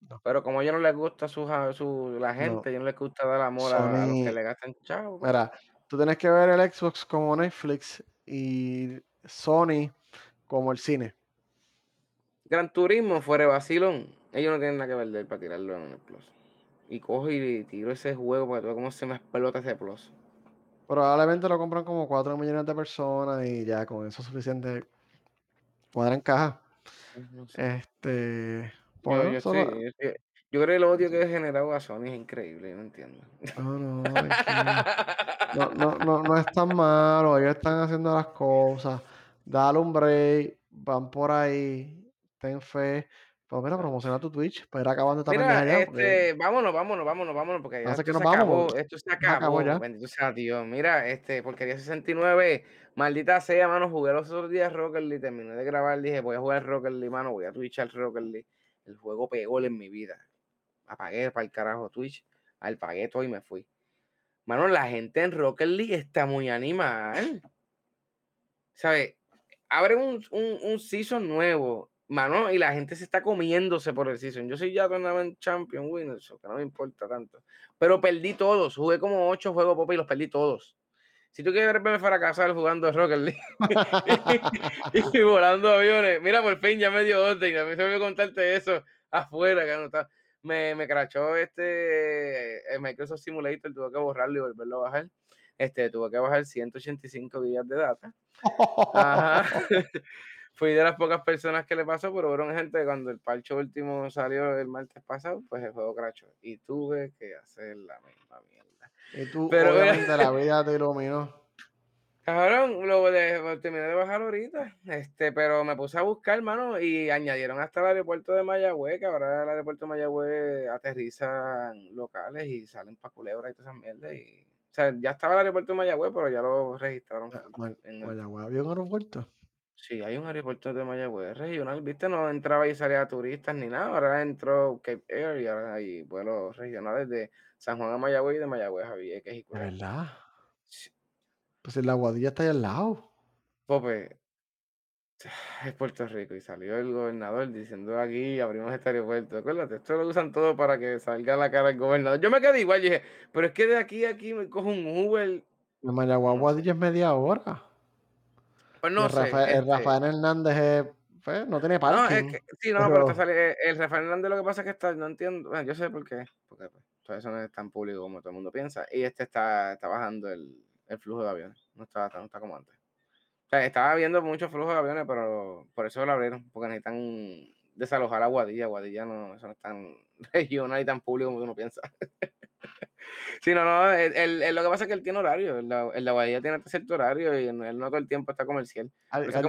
No, Pero como a ellos no les gusta su, su la no. gente, a ellos no les gusta dar amor a, a los que Sony, le gastan chavo, pues. Mira, tú tienes que ver el Xbox como Netflix y Sony como el cine. Gran Turismo, fuera de vacilón. Ellos no tienen nada que perder para tirarlo en el Plus. Y cojo y tiro ese juego para veas cómo se me explota ese Plus. Probablemente lo compran como 4 millones de personas y ya con eso es suficiente. Cuadran caja. Pues, No sé. Este, Yo, yo estoy- yo creo que el odio que he generado a Sony es increíble, yo no entiendo. No, no. No, no, no, no es tan malo. Ellos están haciendo las cosas. Dale un break. Van por ahí. Ten fe. Pero mira, promociona tu Twitch para ir acabando esta Mira, pendeja ya. Porque este, vámonos, vámonos, vámonos, vámonos, porque ya que esto nos se vamos. acabó, porque esto se acabó acabó, ya. bendito sea Dios. Mira, este, porquería 69, maldita sea, mano, jugué los otros días Rocket League, terminé de grabar, dije, voy a jugar Rocket League, mano, voy a twitchar Rocket League. El juego pegó en mi vida. Apagué para el carajo Twitch, apagué todo y me fui. Mano, la gente en Rocket League está muy animal. ¿Sabes? Abren un, un, un season nuevo, mano, y la gente se está comiéndose por el season. Yo soy ya tournament champion winner, so que no me importa tanto. Pero perdí todos, jugué como ocho juegos pop y los perdí todos. Si tú quieres verme fracasar jugando Rocket League y, volando aviones, mira, por fin ya me dio orden. A mí se me olvidó contarte eso afuera, que no está. Me, me crachó este el Microsoft Simulator, tuve que borrarlo y volverlo a bajar. Este, tuve que bajar 185 gigas de data. Ajá. Fui de las pocas personas que le pasó, pero fueron gente que cuando el parche último salió el martes pasado, pues el juego crachó. Y tuve que hacer la misma mierda. Y tú, Pero obviamente, la vida te iluminó. Cabrón, lo, de, terminé de bajar ahorita, este, pero me puse a buscar, hermano, y añadieron hasta el aeropuerto de Mayagüez, que ahora el aeropuerto de Mayagüez aterrizan locales y salen pa' culebra y todas esas mierdas. Y, o sea, ya estaba el aeropuerto de Mayagüez, pero ya lo registraron. El, Mayagüez había un aeropuerto. sí, hay un aeropuerto de Mayagüez regional, viste, no entraba y salía turistas ni nada, ahora entró Cape Air y ahora hay vuelos regionales de San Juan a Mayagüez y de Mayagüez a Vieques y verdad. Sí, Pues el Aguadilla está ahí al lado. Pope, es Puerto Rico y salió el gobernador diciendo aquí abrimos este aeropuerto. Acuérdate, esto lo usan todo para que salga la cara el gobernador. Yo me quedé igual, dije, pero es que de aquí a aquí me cojo un Uber, De Mayagüez a no sé. Aguadilla es media hora. Pues Y no el sé, Rafael, el este, Rafael Hernández es, pues, no tiene no, es parking. que, sí, no, pero Pero sale, eh, el Rafael Hernández lo que pasa es que está, no entiendo, bueno, yo sé por qué, porque pues, todo eso no es tan público como todo el mundo piensa, y este está, está bajando el, el flujo de aviones, no está, no está como antes. O sea, estaba viendo mucho flujo de aviones, pero por eso lo abrieron, porque necesitan desalojar a Guadilla. Guadilla no, eso no es tan regional y tan público como uno piensa. Sí, no, no, él, él- él- lo que pasa es que él tiene horario, el de Guadilla tiene cierto horario y él no todo el tiempo está comercial.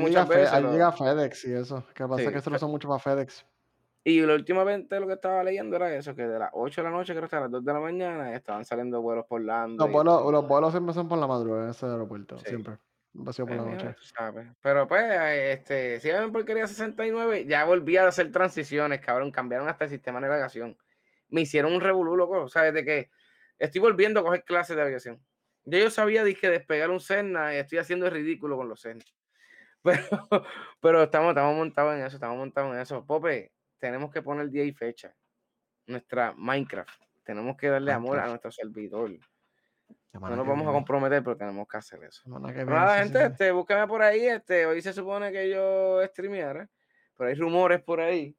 Llega Fe lo, llega FedEx y eso. Que pasa es que eso lo usan mucho para FedEx. Y lo últimamente lo que estaba leyendo era eso, que de las 8 de la noche creo que hasta las 2 de la mañana estaban saliendo vuelos por Lando Los vuelos los vuelos siempre son por la madrugada en ese aeropuerto, Sí. siempre. Sido por la noche. sabes. Pero pues, este, si ven porquería 69, ya volví a hacer transiciones, cabrón. Cambiaron hasta el sistema de navegación. Me hicieron un revolú, loco. O sea, desde que estoy volviendo a coger clases de aviación. Ya yo sabía que despegar un Cessna y estoy haciendo el ridículo con los Cessna. Pero, pero estamos, estamos montados en eso, estamos montados en eso. Pope, tenemos que poner día y fecha. Nuestra Minecraft. Tenemos que darle amor a nuestro servidor. No nos que vamos a comprometer, pero tenemos que hacer eso. Semana que Pero viene, nada, sí, gente, sí, este, búscame por ahí. Este, hoy se supone que yo streameara, pero hay rumores por ahí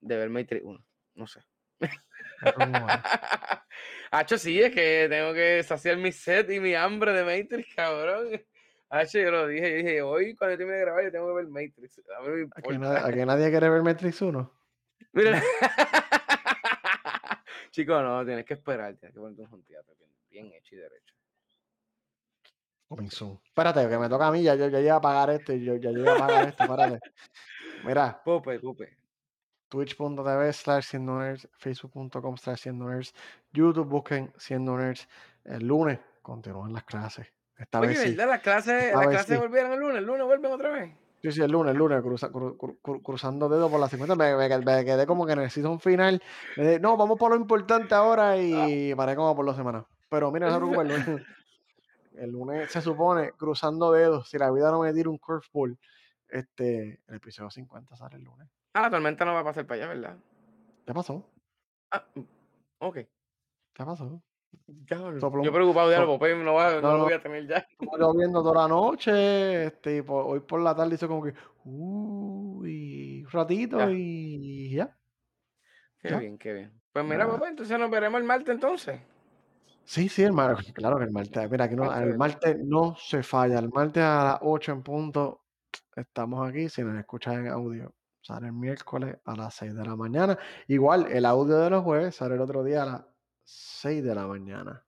de ver Matrix 1. No sé. Hacho, sí, es que tengo que saciar mi sed y mi hambre de Matrix, cabrón. Hacho, yo lo dije, yo dije, hoy cuando termine de grabar yo tengo que ver Matrix. A mí me importa. nadie, aquí nadie quiere ver Matrix 1. Mira. Chico, no, tienes que esperar, tienes que ponerte un teatro bien, bien hecho y derecho. Soon. Espérate, que me toca a mí, ya yo ya llegué a pagar esto y yo ya llegué a pagar esto, espérate. Mira, Pope, Pope. twitch.tv slash siendo nerds, facebook.com slash siendo nerds, YouTube busquen siendo nerds. El lunes continúan las clases. Esta Oye, vez sí. ¿verdad? Las clases, las clases sí. volvieron el lunes, el lunes vuelven otra vez. Sí, sí, el lunes, el lunes, cruza- cru- cru- cru- cruzando dedos por la 50. Me, me qued- me quedé como que necesito un final. Me dije, no, vamos por lo importante ahora y paré como por dos semanas. Pero mira, no se preocupe, el lunes, el lunes se supone, cruzando dedos, si la vida no me tira un curveball, este, el episodio 50 sale el lunes. Ah, la tormenta no va a pasar para allá, ¿verdad? ¿Qué pasó? Ah, ok. ¿Qué pasó? Sopló Yo preocupado, so- lo Pope no, va, no, no, lo voy a tener ya. Lloviendo toda la noche, este, y por- hoy por la tarde hizo como que, uy, un ratito Ya. y ya. Qué Ya. bien, qué bien. Pues mira, papá, entonces nos veremos el martes entonces. Sí, sí, el martes, claro que el martes. Mira, aquí no, el martes no se falla. El martes a las 8 en punto estamos aquí. Si nos escuchas en audio, sale el miércoles a las 6 de la mañana. Igual, el audio de los jueves sale el otro día a las 6 de la mañana.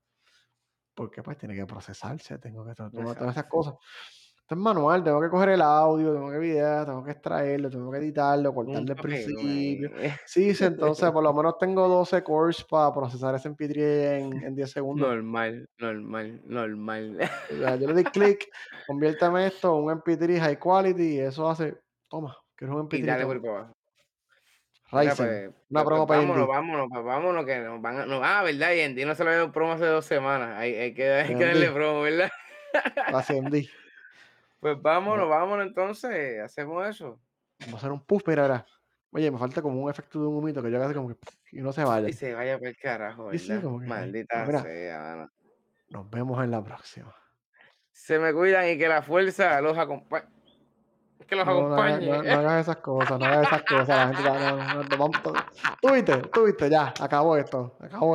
Porque pues tiene que procesarse, tengo que to- to- todas esas cosas. Esto es manual, tengo que coger el audio, tengo que videar, tengo que extraerlo, tengo que editarlo, cortarle el Un principio. Sí, entonces por lo menos tengo 12 cores para procesar ese MP3 en, en 10 segundos. Normal, normal, normal. O sea, yo le di clic, conviértame esto en un MP3 high quality y eso hace, toma, quiero un Y MP3, dale por toma. ahí para abajo. Mira, pues, una pues, promo pues para vámonos, vámonos, pues vámonos, que nos van a. no- ah, ¿verdad? Y en ti no se lo dio promo hace dos semanas. Hay, hay que, hay que darle promo, ¿verdad? gracias AMD. Pues vámonos, Vamos, vámonos entonces. Hacemos eso. vamos a hacer un puff, mira, mira. Oye, me falta como un efecto de un humito que yo haga como que y no se Y vaya. se vaya por el carajo, Sí, sí, ¿verdad? como que ahí. Pero Maldita mira, sea, mano. nos vemos en la próxima. Se me cuidan y que la fuerza los acompañe. Que los No, no acompañe. no, no hagas esas cosas, no hagas esas cosas. La gente, va- no, no, no, vamos, tú viste, tú viste, ya, acabó esto, acabó